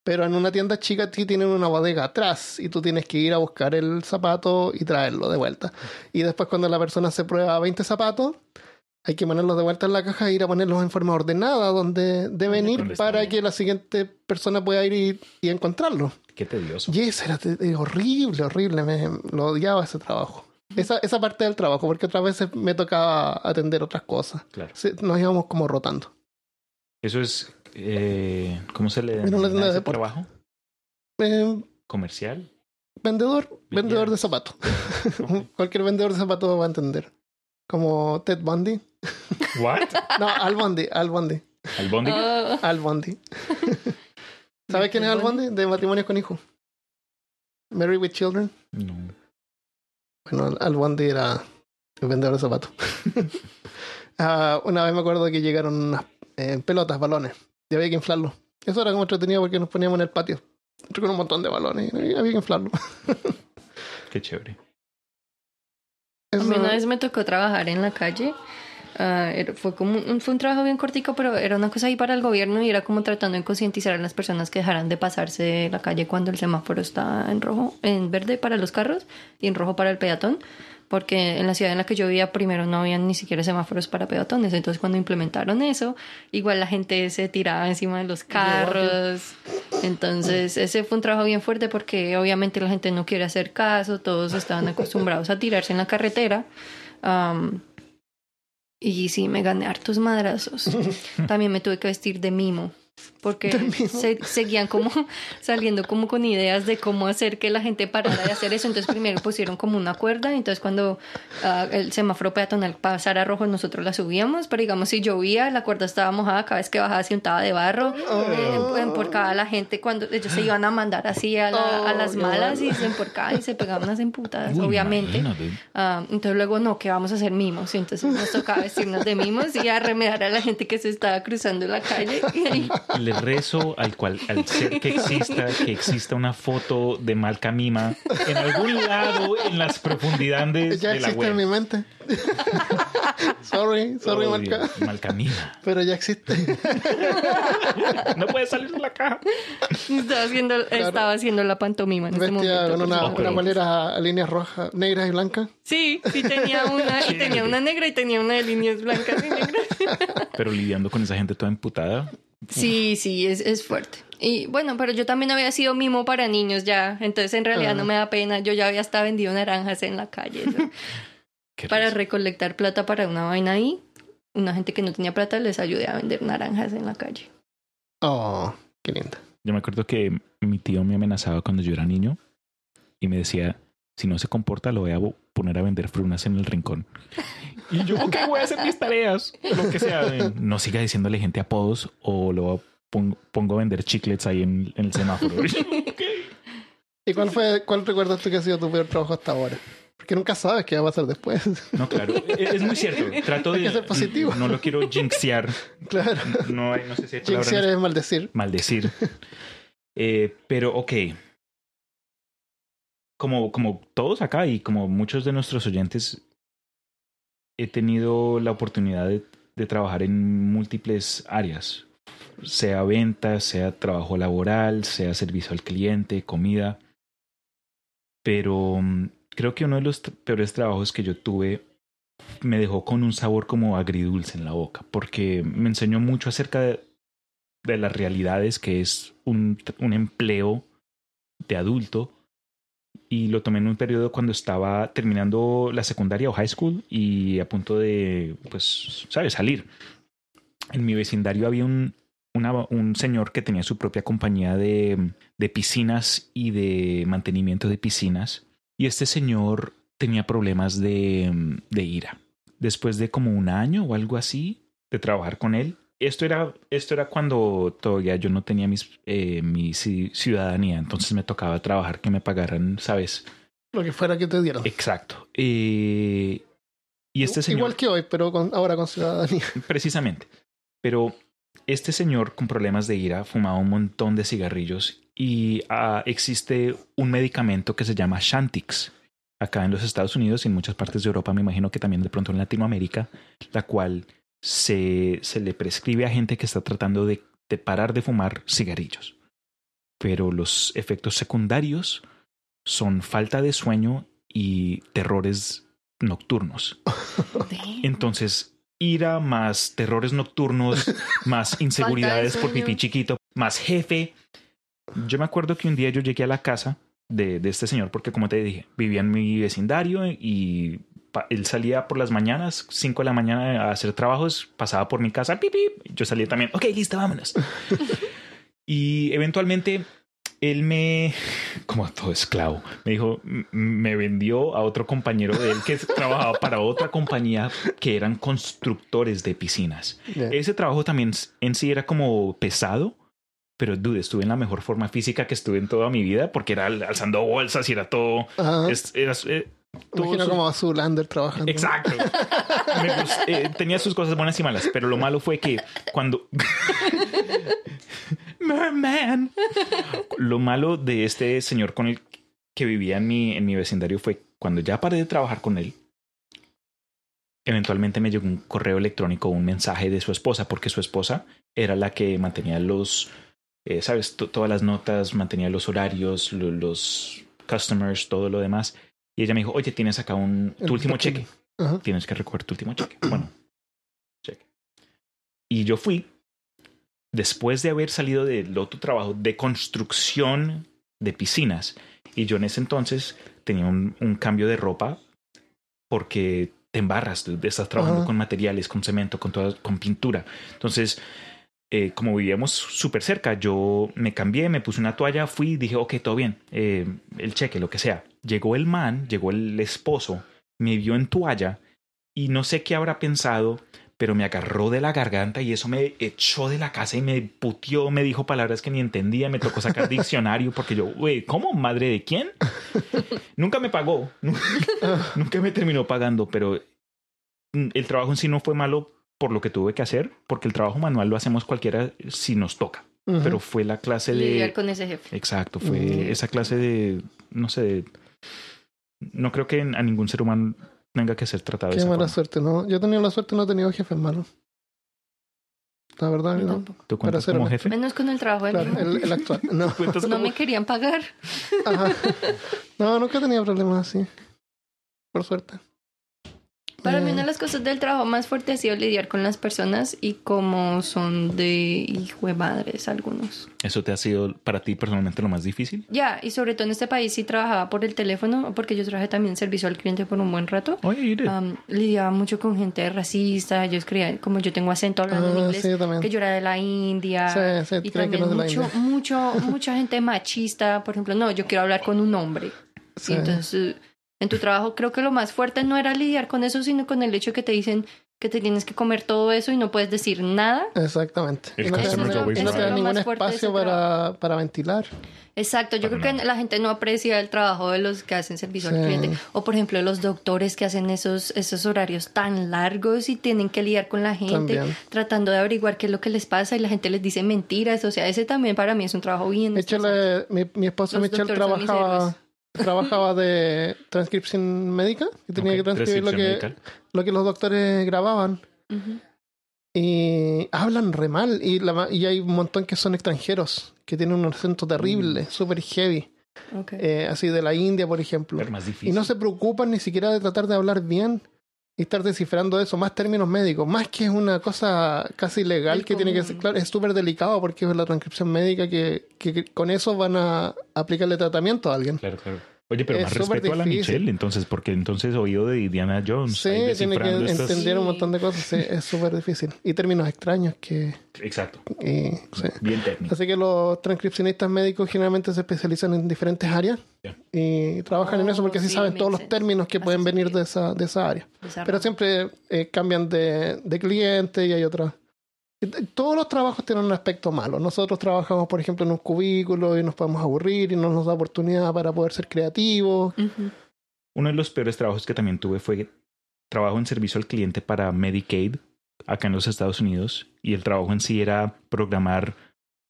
Pero en una tienda chica sí tienen una bodega atrás y tú tienes que ir a buscar el zapato y traerlo de vuelta. Y después cuando la persona se prueba 20 zapatos, hay que ponerlos de vuelta en la caja e ir a ponerlos en forma ordenada donde deben ir para que la siguiente persona pueda ir y, encontrarlo. Qué tedioso. Y eso era horrible, horrible. Me, lo odiaba ese trabajo. Esa, esa parte del trabajo, porque otras veces me tocaba atender otras cosas. Claro. nos íbamos como rotando. Eso es eh, ¿Cómo se le llama ese trabajo? Eh, ¿Comercial? Vendedor, vendedor de zapatos. Cualquier vendedor de zapatos va a entender. Como Ted Bundy. ¿What? no, Al Bundy, Al Bundy. ¿Al Bundy? Uh. Al Bundy. ¿Sabes quién es Al Bundy? De matrimonio con hijo. Married with Children. No. Bueno, Al Bundy era el vendedor de zapatos. uh, una vez me acuerdo que llegaron unas eh, pelotas, balones y había que inflarlo. Eso era como entretenido porque nos poníamos en el patio con un montón de balones y había que inflarlo. Qué chévere. A mí una vez me tocó trabajar en la calle. Ah, fue como un, fue un trabajo bien cortico, pero era una cosa ahí para el gobierno y era como tratando de concientizar a las personas que dejaran de pasarse de la calle cuando el semáforo está en rojo, en verde para los carros y en rojo para el peatón porque en la ciudad en la que yo vivía primero no había ni siquiera semáforos para peatones, entonces cuando implementaron eso, igual la gente se tiraba encima de los carros, entonces ese fue un trabajo bien fuerte porque obviamente la gente no quiere hacer caso, todos estaban acostumbrados a tirarse en la carretera. y sí, me gané hartos madrazos. También me tuve que vestir de mimo porque seguían como saliendo como con ideas de cómo hacer que la gente parara de hacer eso. Entonces primero pusieron como una cuerda, entonces cuando ah, el semáforo peatonal pasara rojo nosotros la subíamos, pero digamos si llovía la cuerda estaba mojada, cada vez que bajaba se untaba de barro, oh. eh, emporcaba la gente cuando ellos se iban a mandar así a, a las oh, malas y se emporcaban y se pegaban unas emputadas, obviamente. Ah, entonces luego no, que vamos a hacer mimos, entonces nos tocaba vestirnos de mimos y arremedar a la gente que se estaba cruzando la calle. Y le rezo al cual, al ser que exista, que exista una foto de Malcamima en algún lado en las profundidades ya de la existe en mi mente. sorry, sorry, Malca. Malcamima. Pero ya existe. no puede salir de la caja. Estaba haciendo, estaba haciendo la pantomima en este momento. con una, una manera a líneas rojas, negras y blancas. Sí, sí tenía una, y tenía una negra y tenía una de líneas blancas y negras. Pero lidiando con esa gente toda emputada, Sí, sí, es, es fuerte. Y bueno, pero yo también había sido mimo para niños ya, entonces en realidad no ah. me da pena. Yo ya había hasta vendido naranjas en la calle para recolectar plata para una vaina ahí. una gente que no tenía plata les ayudé a vender naranjas en la calle. Oh, qué linda. Yo me acuerdo que mi tío me amenazaba cuando yo era niño y me decía, si no se comporta, lo voy a poner a vender frunas en el rincón. Y yo, ok, voy a hacer mis tareas, lo que sea. No siga diciéndole gente apodos o lo pongo, pongo a vender chiclets ahí en, en el semáforo. ¿Y cuál fue, cuál recuerdas tú que ha sido tu peor trabajo hasta ahora? Porque nunca sabes qué va a pasar después. No, claro, es es muy cierto. Trato de... Hay que ser positivo. No lo quiero jinxear. claro. No, hay- no sé si en Jinxear es maldecir. maldecir. Eh, pero ok. Como, como todos acá y como muchos de nuestros oyentes, he tenido la oportunidad de, trabajar en múltiples áreas, sea ventas, sea trabajo laboral, sea servicio al cliente, comida. Pero mm, creo que uno de los peores trabajos que yo tuve me dejó con un sabor como agridulce en la boca, porque me enseñó mucho acerca de, las realidades que es un empleo de adulto y lo tomé en un periodo cuando estaba terminando la secundaria o high school y a punto de, pues, ¿sabes?, salir. En mi vecindario había un, una- un señor que tenía su propia compañía de, de piscinas y de mantenimiento de piscinas y este señor tenía problemas de, de ira. Después de como un año o algo así de trabajar con él, esto era, esto era cuando todavía yo no tenía mis, eh, mi ci- ciudadanía, entonces me tocaba trabajar que me pagaran, ¿sabes? Lo que fuera que te dieron. Exacto. Eh, y este señor, Igual que hoy, pero con, ahora con ciudadanía. precisamente, pero este señor con problemas de ira fumaba un montón de cigarrillos y ah, existe un medicamento que se llama Shantix acá en los Estados Unidos y en muchas partes de Europa, me imagino que también de pronto en Latinoamérica, la cual se, se le prescribe a gente que está tratando de, de parar de fumar cigarrillos. Pero los efectos secundarios son falta de sueño y terrores nocturnos. Entonces, ira más terrores nocturnos, más inseguridades por pipí chiquito, más jefe. Yo me acuerdo que un día yo llegué a la casa de, de este señor, porque como te dije, vivía en mi vecindario y él salía por las mañanas, 5 de la mañana a hacer trabajos, pasaba por mi casa, pip, pip, yo salía también, ok, listo, vámonos. y eventualmente él me, como todo esclavo, me dijo, me vendió a otro compañero de él que trabajaba para otra compañía que eran constructores de piscinas. Ya. Ese trabajo también en sí era como pesado, pero dude, estuve en la mejor forma física que estuve en toda mi vida porque era al- alzando bolsas y era todo. Es- era- eh, todo Imagino su- como a Zulander trabajando. Exacto. Me eh, tenía sus cosas buenas y malas, pero lo malo fue que cuando. Merman. Lo malo de este señor con el que vivía en mi, en mi vecindario fue cuando ya paré de trabajar con él. Eventualmente me llegó un correo electrónico, un mensaje de su esposa, porque su esposa era la que mantenía los, eh, sabes, To- todas las notas, mantenía los horarios, lo- los customers, todo lo demás. Y ella me dijo, oye, tienes acá un, El tu último cheque Ajá. tienes que recoger tu último cheque. Bueno, cheque. Y yo fui, después de haber salido del otro trabajo de construcción de piscinas, y yo en ese entonces tenía un, un cambio de ropa porque te embarras, tú estás trabajando Ajá. con materiales, con cemento, con, toda- con pintura. Entonces, eh, como vivíamos súper cerca, yo me cambié, me puse una toalla, fui, dije, ok, todo bien, eh, el cheque, lo que sea. Llegó el man, llegó el esposo, me vio en toalla y no sé qué habrá pensado, pero me agarró de la garganta y eso me echó de la casa y me puteó, me dijo palabras que ni entendía, me tocó sacar diccionario porque yo, güey, ¿cómo? ¿Madre de quién? Nunca me pagó, nunca, nunca me terminó pagando, pero el trabajo en sí no fue malo por lo que tuve que hacer, porque el trabajo manual lo hacemos cualquiera si nos toca, pero fue la clase Lidiar de... con ese jefe. Exacto, fue esa clase de, no sé, de- no creo que a ningún ser humano tenga que ser tratado de Qué esa mala forma. suerte, ¿no? Yo he tenido la suerte, no he tenido jefes malos. La verdad, Yo no. ¿Tú ser como jefe? Menos con el trabajo del Claro, el, el actual. No. ¿Cuentas No como- me querían pagar. Ajá. No, nunca he tenido problemas así. Por suerte. Para mí Eh, una de las cosas del trabajo más fuerte ha sido lidiar con las personas y cómo son de hijo de madres algunos. ¿Eso te ha sido para ti personalmente lo más difícil? Ya, y sobre todo en este país sí trabajaba por el teléfono, porque yo trabajé también en servicio al cliente por un buen rato. Oye, Am, lidiaba mucho con gente racista, yo escribía, como yo tengo acento hablando en Ah, inglés, sí, que yo era de la India, Sí, sí, y también no es de la mucho, India. mucho, mucha gente machista, por ejemplo, no, yo quiero hablar con un hombre. Sí. Y entonces, en tu trabajo creo que lo más fuerte no era lidiar con eso, sino con el hecho de que te dicen que te tienes que comer todo eso y no puedes decir nada. Exactamente. Y no no- ningún espacio para, para ventilar. Exacto, yo Para creo que la gente no aprecia el trabajo de los que hacen servicio Sí. al cliente. O por ejemplo, los doctores que hacen esos, esos horarios tan largos y tienen que lidiar con la gente, También. tratando de averiguar qué es lo que les pasa y la gente les dice mentiras. O sea, ese también para mí es un trabajo bien. De hecho, estresante. le- mi, mi esposo Los Michelle doctores son mis trabajaba. Trabajaba de transcripción médica y tenía que transcribir lo que, medical. lo que los doctores grababan. Y hablan re mal. Y, la y hay un montón que son extranjeros, que tienen un acento terrible, súper heavy. Eh, así de la India, por ejemplo. Pero más difícil. Y no se preocupan ni siquiera de tratar de hablar bien y estar descifrando eso, más términos médicos, más que es una cosa casi legal que tiene que ser, claro, es súper delicado porque es la transcripción médica que, que- que con eso van a aplicarle tratamiento a alguien. Claro, claro. Oye, pero Es más respeto a la. Michelle, entonces, porque entonces oído de Diana Jones. Sí, tiene que estas- entender un montón de cosas, sí, es súper difícil. Y términos extraños que... Exacto. y- sí. Bien técnico. Así que los transcripcionistas médicos generalmente se especializan en diferentes áreas y trabajan en eso porque así sí, saben todos los términos que pueden venir de esa, de esa área. Pero siempre eh, cambian de, de cliente y hay otras. Todos los trabajos tienen un aspecto malo. Nosotros trabajamos, por ejemplo, en un cubículo y nos podemos aburrir y no nos da oportunidad para poder ser creativos. Uno de los peores trabajos que también tuve fue trabajo en servicio al cliente para Medicaid acá en los Estados Unidos y el trabajo en sí era programar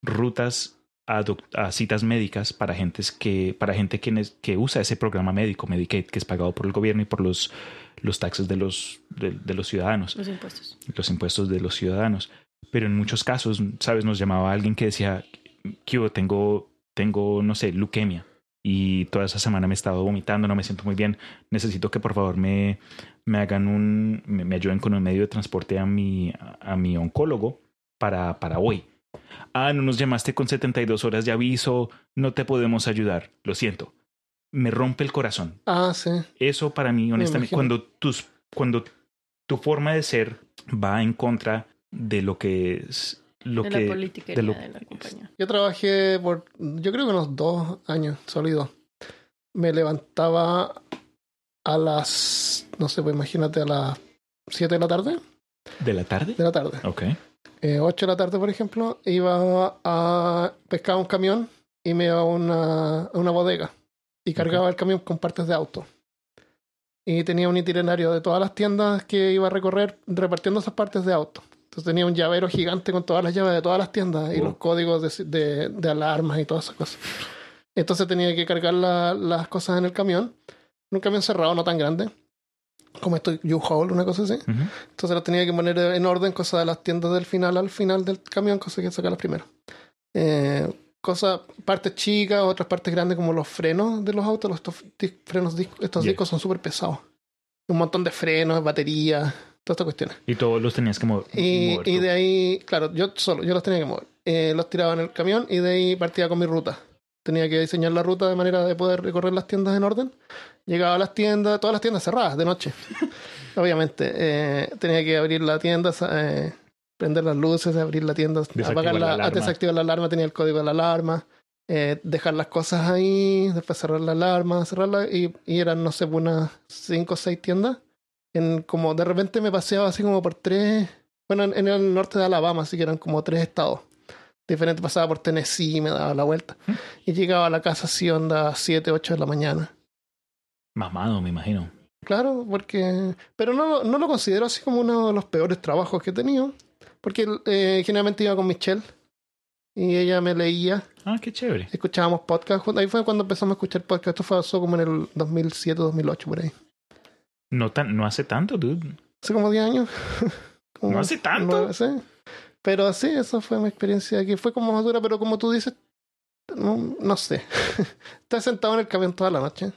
rutas a, citas médicas para gentes que para gente que, usa ese programa médico Medicaid que es pagado por el gobierno y por los los taxes de los de, de los ciudadanos Los impuestos. los impuestos de los ciudadanos. Pero en muchos casos, ¿sabes? Nos llamaba alguien que decía, que tengo, tengo, no sé, leucemia. Y toda esa semana me he estado vomitando, no me siento muy bien. Necesito que por favor me, me hagan un, me, me ayuden con un medio de transporte a mi, a mi oncólogo para, para hoy. Ah, no nos llamaste con 72 horas de aviso, no te podemos ayudar. Lo siento. Me rompe el corazón. Ah, sí. Eso para mí, honestamente, cuando, tus, cuando tu forma de ser va en contra de lo que es lo de que la política de lo- de la compañía. Yo trabajé por, yo creo que unos dos años sólidos. Me levantaba a las, no sé, pues imagínate, a las 7 de la tarde. de la tarde. De la tarde. Ok. eh, 8 de la tarde, por ejemplo, iba a pescar un camión y me iba a una, a una bodega y cargaba el camión con partes de auto. Y tenía un itinerario de todas las tiendas que iba a recorrer repartiendo esas partes de auto. Entonces tenía un llavero gigante con todas las llaves de todas las tiendas y Wow. los códigos de, de- de alarmas y todas esas cosas. Entonces tenía que cargar la- las cosas en el camión. En un camión cerrado, no tan grande. Como esto U-Haul, una cosa así. Entonces las tenía que poner en orden, cosas de las tiendas del final al final del camión, cosas que sacarlas primero. Eh, cosas, partes chicas, otras partes grandes como los frenos de los autos, los estos frenos estos Yeah. discos son súper pesados. Un montón de frenos, baterías, todas estas cuestiones. Y todos los tenías que mo- Y, mover y tú. de ahí, claro, yo solo, yo los tenía que mover. Eh, los tiraba en el camión y de ahí partía con mi ruta. Tenía que diseñar la ruta de manera de poder recorrer las tiendas en orden. Llegaba a las tiendas, todas las tiendas cerradas de noche. Obviamente. Eh, tenía que abrir la tienda, eh, prender las luces, abrir la tienda, apagar la la, desactivar la alarma, tenía el código de la alarma. eh, dejar las cosas ahí, después cerrar la alarma, cerrarla y, y eran, no sé, unas cinco o seis tiendas. En, como de repente me paseaba así como por tres, bueno, en, en el norte de Alabama, así que eran como tres estados diferentes. Pasaba por Tennessee, me daba la vuelta. Y llegaba a la casa así, onda 7, 8 de la mañana. Mamado, me imagino. Claro, porque... Pero no, no lo considero así como uno de los peores trabajos que he tenido. Porque eh, generalmente iba con Michelle y ella me leía, Ah, qué chévere. escuchábamos podcast. Ahí fue cuando empezamos a escuchar podcast. Esto fue como en el 2007, 2008, por ahí. No tan, no hace tanto, dude. Hace como 10 años. Como ¿No hace tanto? Pero sí, esa fue mi experiencia que fue como más dura, pero como tú dices, no, no sé. Estaba sentado en el camión toda la noche.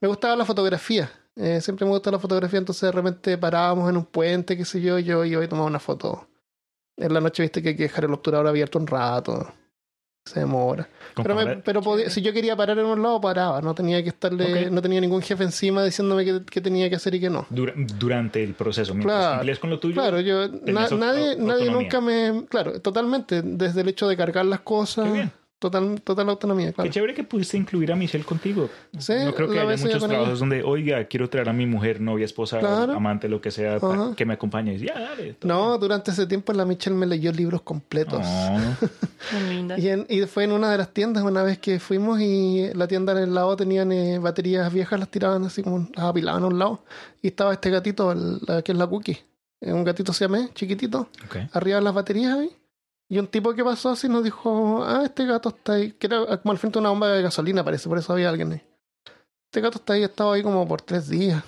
Me gustaba la fotografía. Eh, siempre me gusta la fotografía, entonces de repente parábamos en un puente, qué sé yo, yo iba y tomaba una foto. En la noche viste que hay que dejar el obturador abierto un rato. Se demora. Pero, me- pero podía- si yo quería parar en un lado, paraba. No tenía que estarle, no tenía ningún jefe encima diciéndome qué, qué tenía que hacer y qué no. dura- durante el proceso, mientras Claro. con lo tuyo. Claro, yo na- nadie, nadie nunca me, claro, totalmente, desde el hecho de cargar las cosas, Qué bien. Total, total autonomía, Qué chévere que pudiste incluir a Michelle contigo. Sí, no creo que haya muchos trabajos donde, oiga, quiero traer a mi mujer, novia, esposa, Claro. amante, lo que sea, que me acompañe. Y ya, dale. No, durante ese tiempo la Michelle me leyó libros completos. Y, en- y fue en una de las tiendas una vez que fuimos y la tienda en el lado tenían eh, baterías viejas, las tiraban así como las apilaban a un lado. Y estaba este gatito, el- la, que es la Cookie. Eh, Un gatito siamés, chiquitito, Ok. arriba de las baterías ahí. Y un tipo que pasó así nos dijo, ah, este gato está ahí, que era como al frente de una bomba de gasolina, parece, por eso había alguien ahí. Este gato está ahí, estaba ahí como por tres días.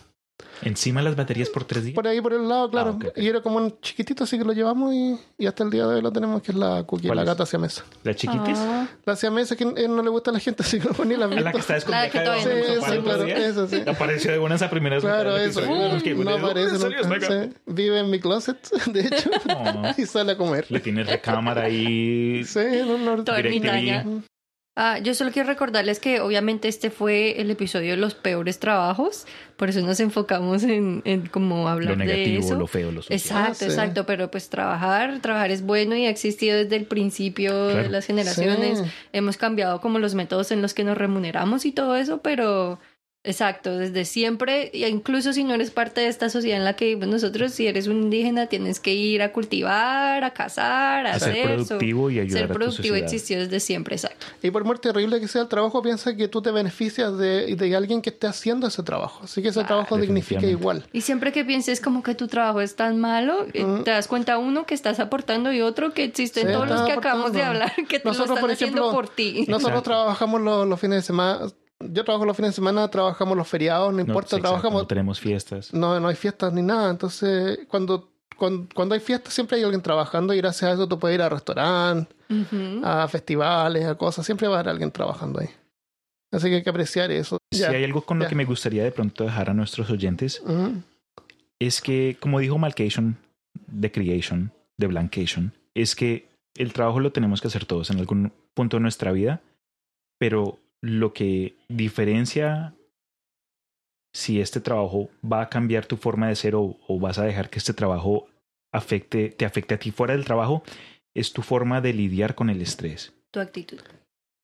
Encima las baterías por tres días. Por ahí por el lado, claro. ok, ok. Y era como un chiquitito, así que lo llevamos y, y hasta el día de hoy lo tenemos, que es la Cookie, ¿Cuál la es? gata siamesa. ¿La chiquitis? Ah, La siamesa que eh, no le gusta a la gente, así que no ni la la que está escondida La que Sí, no sí, claro, eso sí. Apareció de buenas a primeras. Claro, eso. Que, No bueno, aparece sí. Vive en mi closet, de hecho, No. y sale a comer. Le tienes recámara ahí. Sí, no, no. Todo DirecTV. Ah, yo solo quiero recordarles que obviamente este fue el episodio de los peores trabajos, por eso nos enfocamos en, en como hablar Lo de negativo, eso. lo feo, lo sucio. Exacto, Ah, sí. exacto, pero pues trabajar, trabajar es bueno y ha existido desde el principio de las generaciones. Sí. Hemos cambiado como los métodos en los que nos remuneramos y todo eso, pero exacto, desde siempre, e incluso si no eres parte de esta sociedad en la que vivimos nosotros, si eres un indígena, tienes que ir a cultivar, a cazar, a, A ser hacer eso. productivo y ayudar Ser a tu productivo sociedad. existió desde siempre, exacto. Y por muy terrible que sea el trabajo, piensa que tú te beneficias de, de alguien que esté haciendo ese trabajo. Así que ese Ah, trabajo dignifica igual. Y siempre que pienses como que tu trabajo es tan malo, eh, Mm. te das cuenta uno que estás aportando y otro que existen Sí, todos los que acabamos de hablar que te Nosotros, lo están por haciendo por ti. Nosotros Exacto. trabajamos los, los fines de semana. Yo trabajo los fines de semana, trabajamos los feriados, no No, importa, exacto, trabajamos. No tenemos fiestas. No, no hay fiestas ni nada. Entonces, cuando, cuando, cuando hay fiestas, siempre hay alguien trabajando y gracias a eso tú puedes ir a restaurantes, a festivales, a cosas. Siempre va a haber alguien trabajando ahí. Así que hay que apreciar eso. Si Ya. hay algo con lo que me gustaría de pronto dejar a nuestros oyentes, es que, como dijo Malcation de Creation, de Blancation, es que el trabajo lo tenemos que hacer todos en algún punto de nuestra vida, pero lo que diferencia si este trabajo va a cambiar tu forma de ser o, o vas a dejar que este trabajo afecte, te afecte a ti fuera del trabajo, es tu forma de lidiar con el estrés. Tu actitud.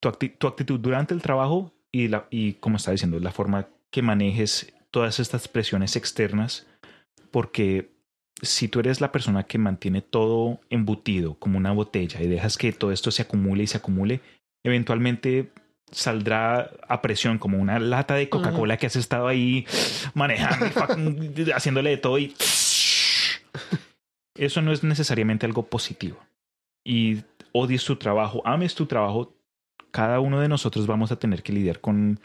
tu, acti- tu actitud durante el trabajo y, la, y, como estaba diciendo, la forma que manejes todas estas presiones externas, porque si tú eres la persona que mantiene todo embutido como una botella y dejas que todo esto se acumule y se acumule, eventualmente saldrá a presión como una lata de Coca-Cola que has estado ahí manejando y haciéndole de todo y eso no es necesariamente algo positivo. Y odies tu trabajo, ames tu trabajo, cada uno de nosotros vamos a tener que lidiar con,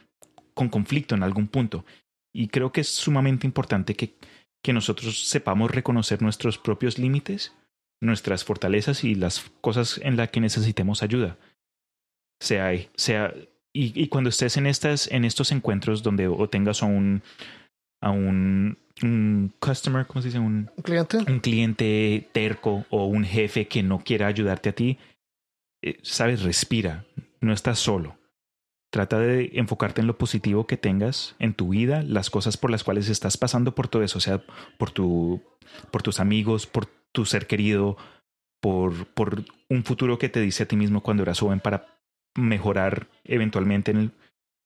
con conflicto en algún punto. Y creo que es sumamente importante que, que nosotros sepamos reconocer nuestros propios límites, nuestras fortalezas y las cosas en las que necesitemos ayuda. Sea, sea y, y cuando estés en, estas, en estos encuentros donde o tengas a un, a un, un customer, ¿cómo se dice? Un, ¿Un cliente? un cliente terco o un jefe que no quiera ayudarte a ti, eh, sabes, respira, no estás solo. Trata de enfocarte en lo positivo que tengas en tu vida, las cosas por las cuales estás pasando por todo eso, o sea, por, tu, por tus amigos, por tu ser querido, por, por un futuro que te dice a ti mismo cuando eras joven para mejorar eventualmente en el,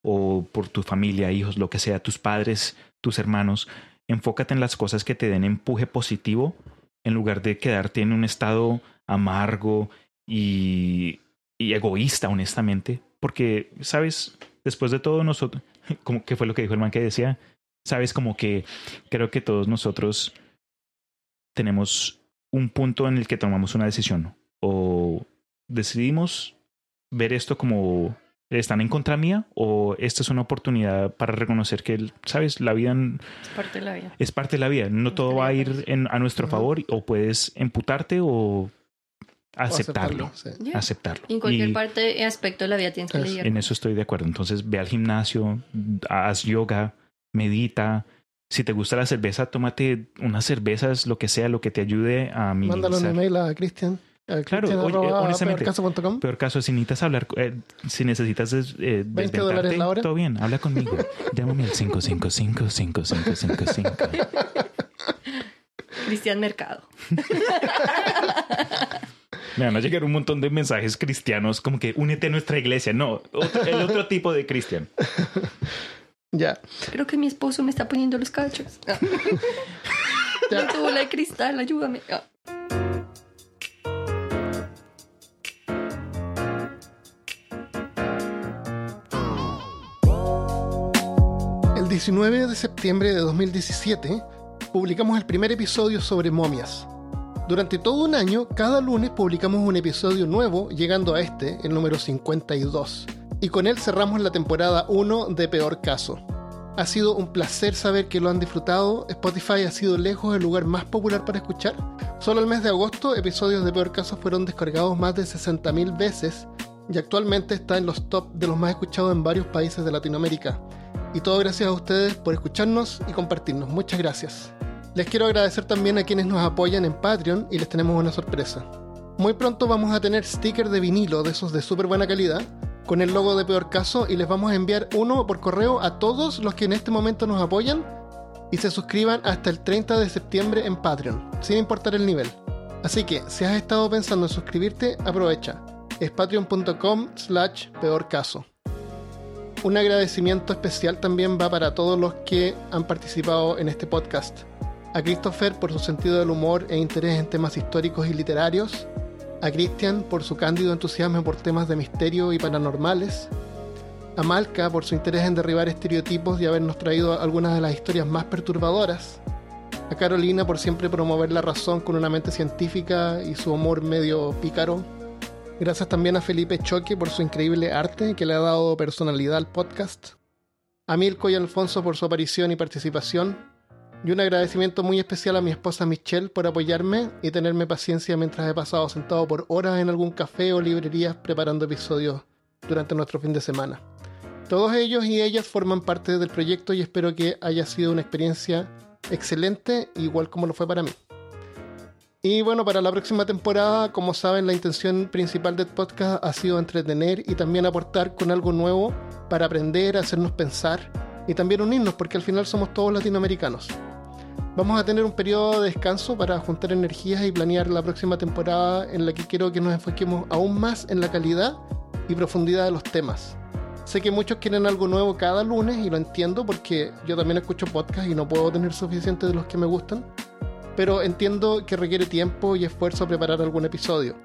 o por tu familia, hijos, lo que sea, tus padres, tus hermanos. Enfócate en las cosas que te den empuje positivo en lugar de quedarte en un estado amargo y, y egoísta, honestamente. Porque, ¿sabes? Después de todo, nosotros, como que fue lo que dijo el man que decía, ¿sabes? Como que creo que todos nosotros tenemos un punto en el que tomamos una decisión o decidimos ver esto como están en contra mía o esta es una oportunidad para reconocer que, sabes, la vida Es parte de la vida. es parte de la vida. No todo va a ir en- a nuestro favor o puedes emputarte o O aceptarlo. sí. Aceptarlo. En cualquier Y parte y aspecto de la vida tienes que lidiar. en eso estoy de acuerdo. Entonces ve al gimnasio, haz yoga, medita, Si te gusta la cerveza, tómate unas cervezas, lo que sea, lo que te ayude a minimizar. Mándalo un email a Cristian. Claro, oye, honestamente, peorcaso.com. Peor caso, si necesitas hablar, eh, si necesitas eh, 20 dólares la hora. todo bien, habla conmigo. Llámame al 555-5555. Cristian Mercado. Me van a llegar un montón de mensajes cristianos como que únete a nuestra iglesia. No, otro- el otro tipo de cristian. Ya. Creo que mi esposo me está poniendo los cachos. Ah. Ya. Tu bola de cristal, ayúdame. 19 de septiembre de 2017 publicamos el primer episodio sobre momias. Durante todo un año, cada lunes publicamos un episodio nuevo, llegando a este, el número 52. Y con él cerramos la temporada 1 de Peor Caso. Ha sido un placer saber que lo han disfrutado. Spotify ha sido lejos el lugar más popular para escuchar. Solo el mes de agosto, episodios de Peor Caso fueron descargados más de 60.000 veces y actualmente está en los top de los más escuchados en varios países de Latinoamérica. Y todo gracias a ustedes por escucharnos y compartirnos. Muchas gracias. Les quiero agradecer también a quienes nos apoyan en Patreon y les tenemos una sorpresa. Muy pronto vamos a tener stickers de vinilo de esos de súper buena calidad con el logo de Peor Caso y les vamos a enviar uno por correo a todos los que en este momento nos apoyan y se suscriban hasta el 30 de septiembre en Patreon, sin importar el nivel. Así que si has estado pensando en suscribirte, aprovecha. Es patreon.com slash peor caso. Un agradecimiento especial también va para todos los que han participado en este podcast. A Christopher por su sentido del humor e interés en temas históricos y literarios. A Christian por su cándido entusiasmo por temas de misterio y paranormales. A Malca por su interés en derribar estereotipos y habernos traído algunas de las historias más perturbadoras. A Carolina por siempre promover la razón con una mente científica y su humor medio pícaro. Gracias también a Felipe Choque por su increíble arte que le ha dado personalidad al podcast. A Milko y Alfonso por su aparición y participación. Y un agradecimiento muy especial a mi esposa Michelle por apoyarme y tenerme paciencia mientras he pasado sentado por horas en algún café o librerías preparando episodios durante nuestro fin de semana. Todos ellos y ellas forman parte del proyecto y espero que haya sido una experiencia excelente, igual como lo fue para mí. Y bueno, para la próxima temporada, como saben, la intención principal del podcast ha sido entretener y también aportar con algo nuevo para aprender, hacernos pensar y también unirnos, porque al final somos todos latinoamericanos. Vamos a tener un periodo de descanso para juntar energías y planear la próxima temporada en la que quiero que nos enfoquemos aún más en la calidad y profundidad de los temas. Sé que muchos quieren algo nuevo cada lunes y lo entiendo porque yo también escucho podcasts y no puedo tener suficiente de los que me gustan, pero entiendo que requiere tiempo y esfuerzo preparar algún episodio.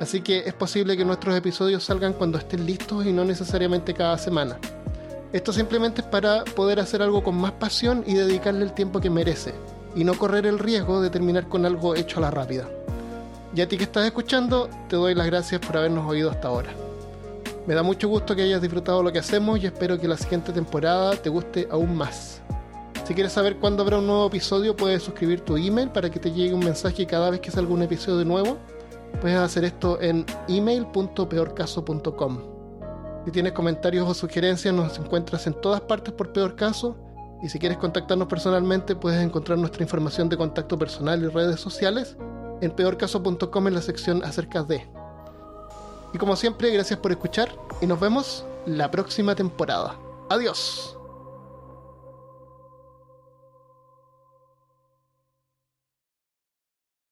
Así que es posible que nuestros episodios salgan cuando estén listos y no necesariamente cada semana. Esto simplemente es para poder hacer algo con más pasión y dedicarle el tiempo que merece, y no correr el riesgo de terminar con algo hecho a la rápida. Y a ti que estás escuchando, te doy las gracias por habernos oído hasta ahora. Me da mucho gusto que hayas disfrutado lo que hacemos y espero que la siguiente temporada te guste aún más. Si quieres saber cuándo habrá un nuevo episodio, puedes suscribir tu email para que te llegue un mensaje cada vez que salga un episodio nuevo. Puedes hacer esto en email.peorcaso.com. Si tienes comentarios o sugerencias, nos encuentras en todas partes por Peor Caso. Y si quieres contactarnos personalmente, puedes encontrar nuestra información de contacto personal y redes sociales en peorcaso.com en la sección acerca de. Y como siempre, gracias por escuchar y nos vemos la próxima temporada. Adiós.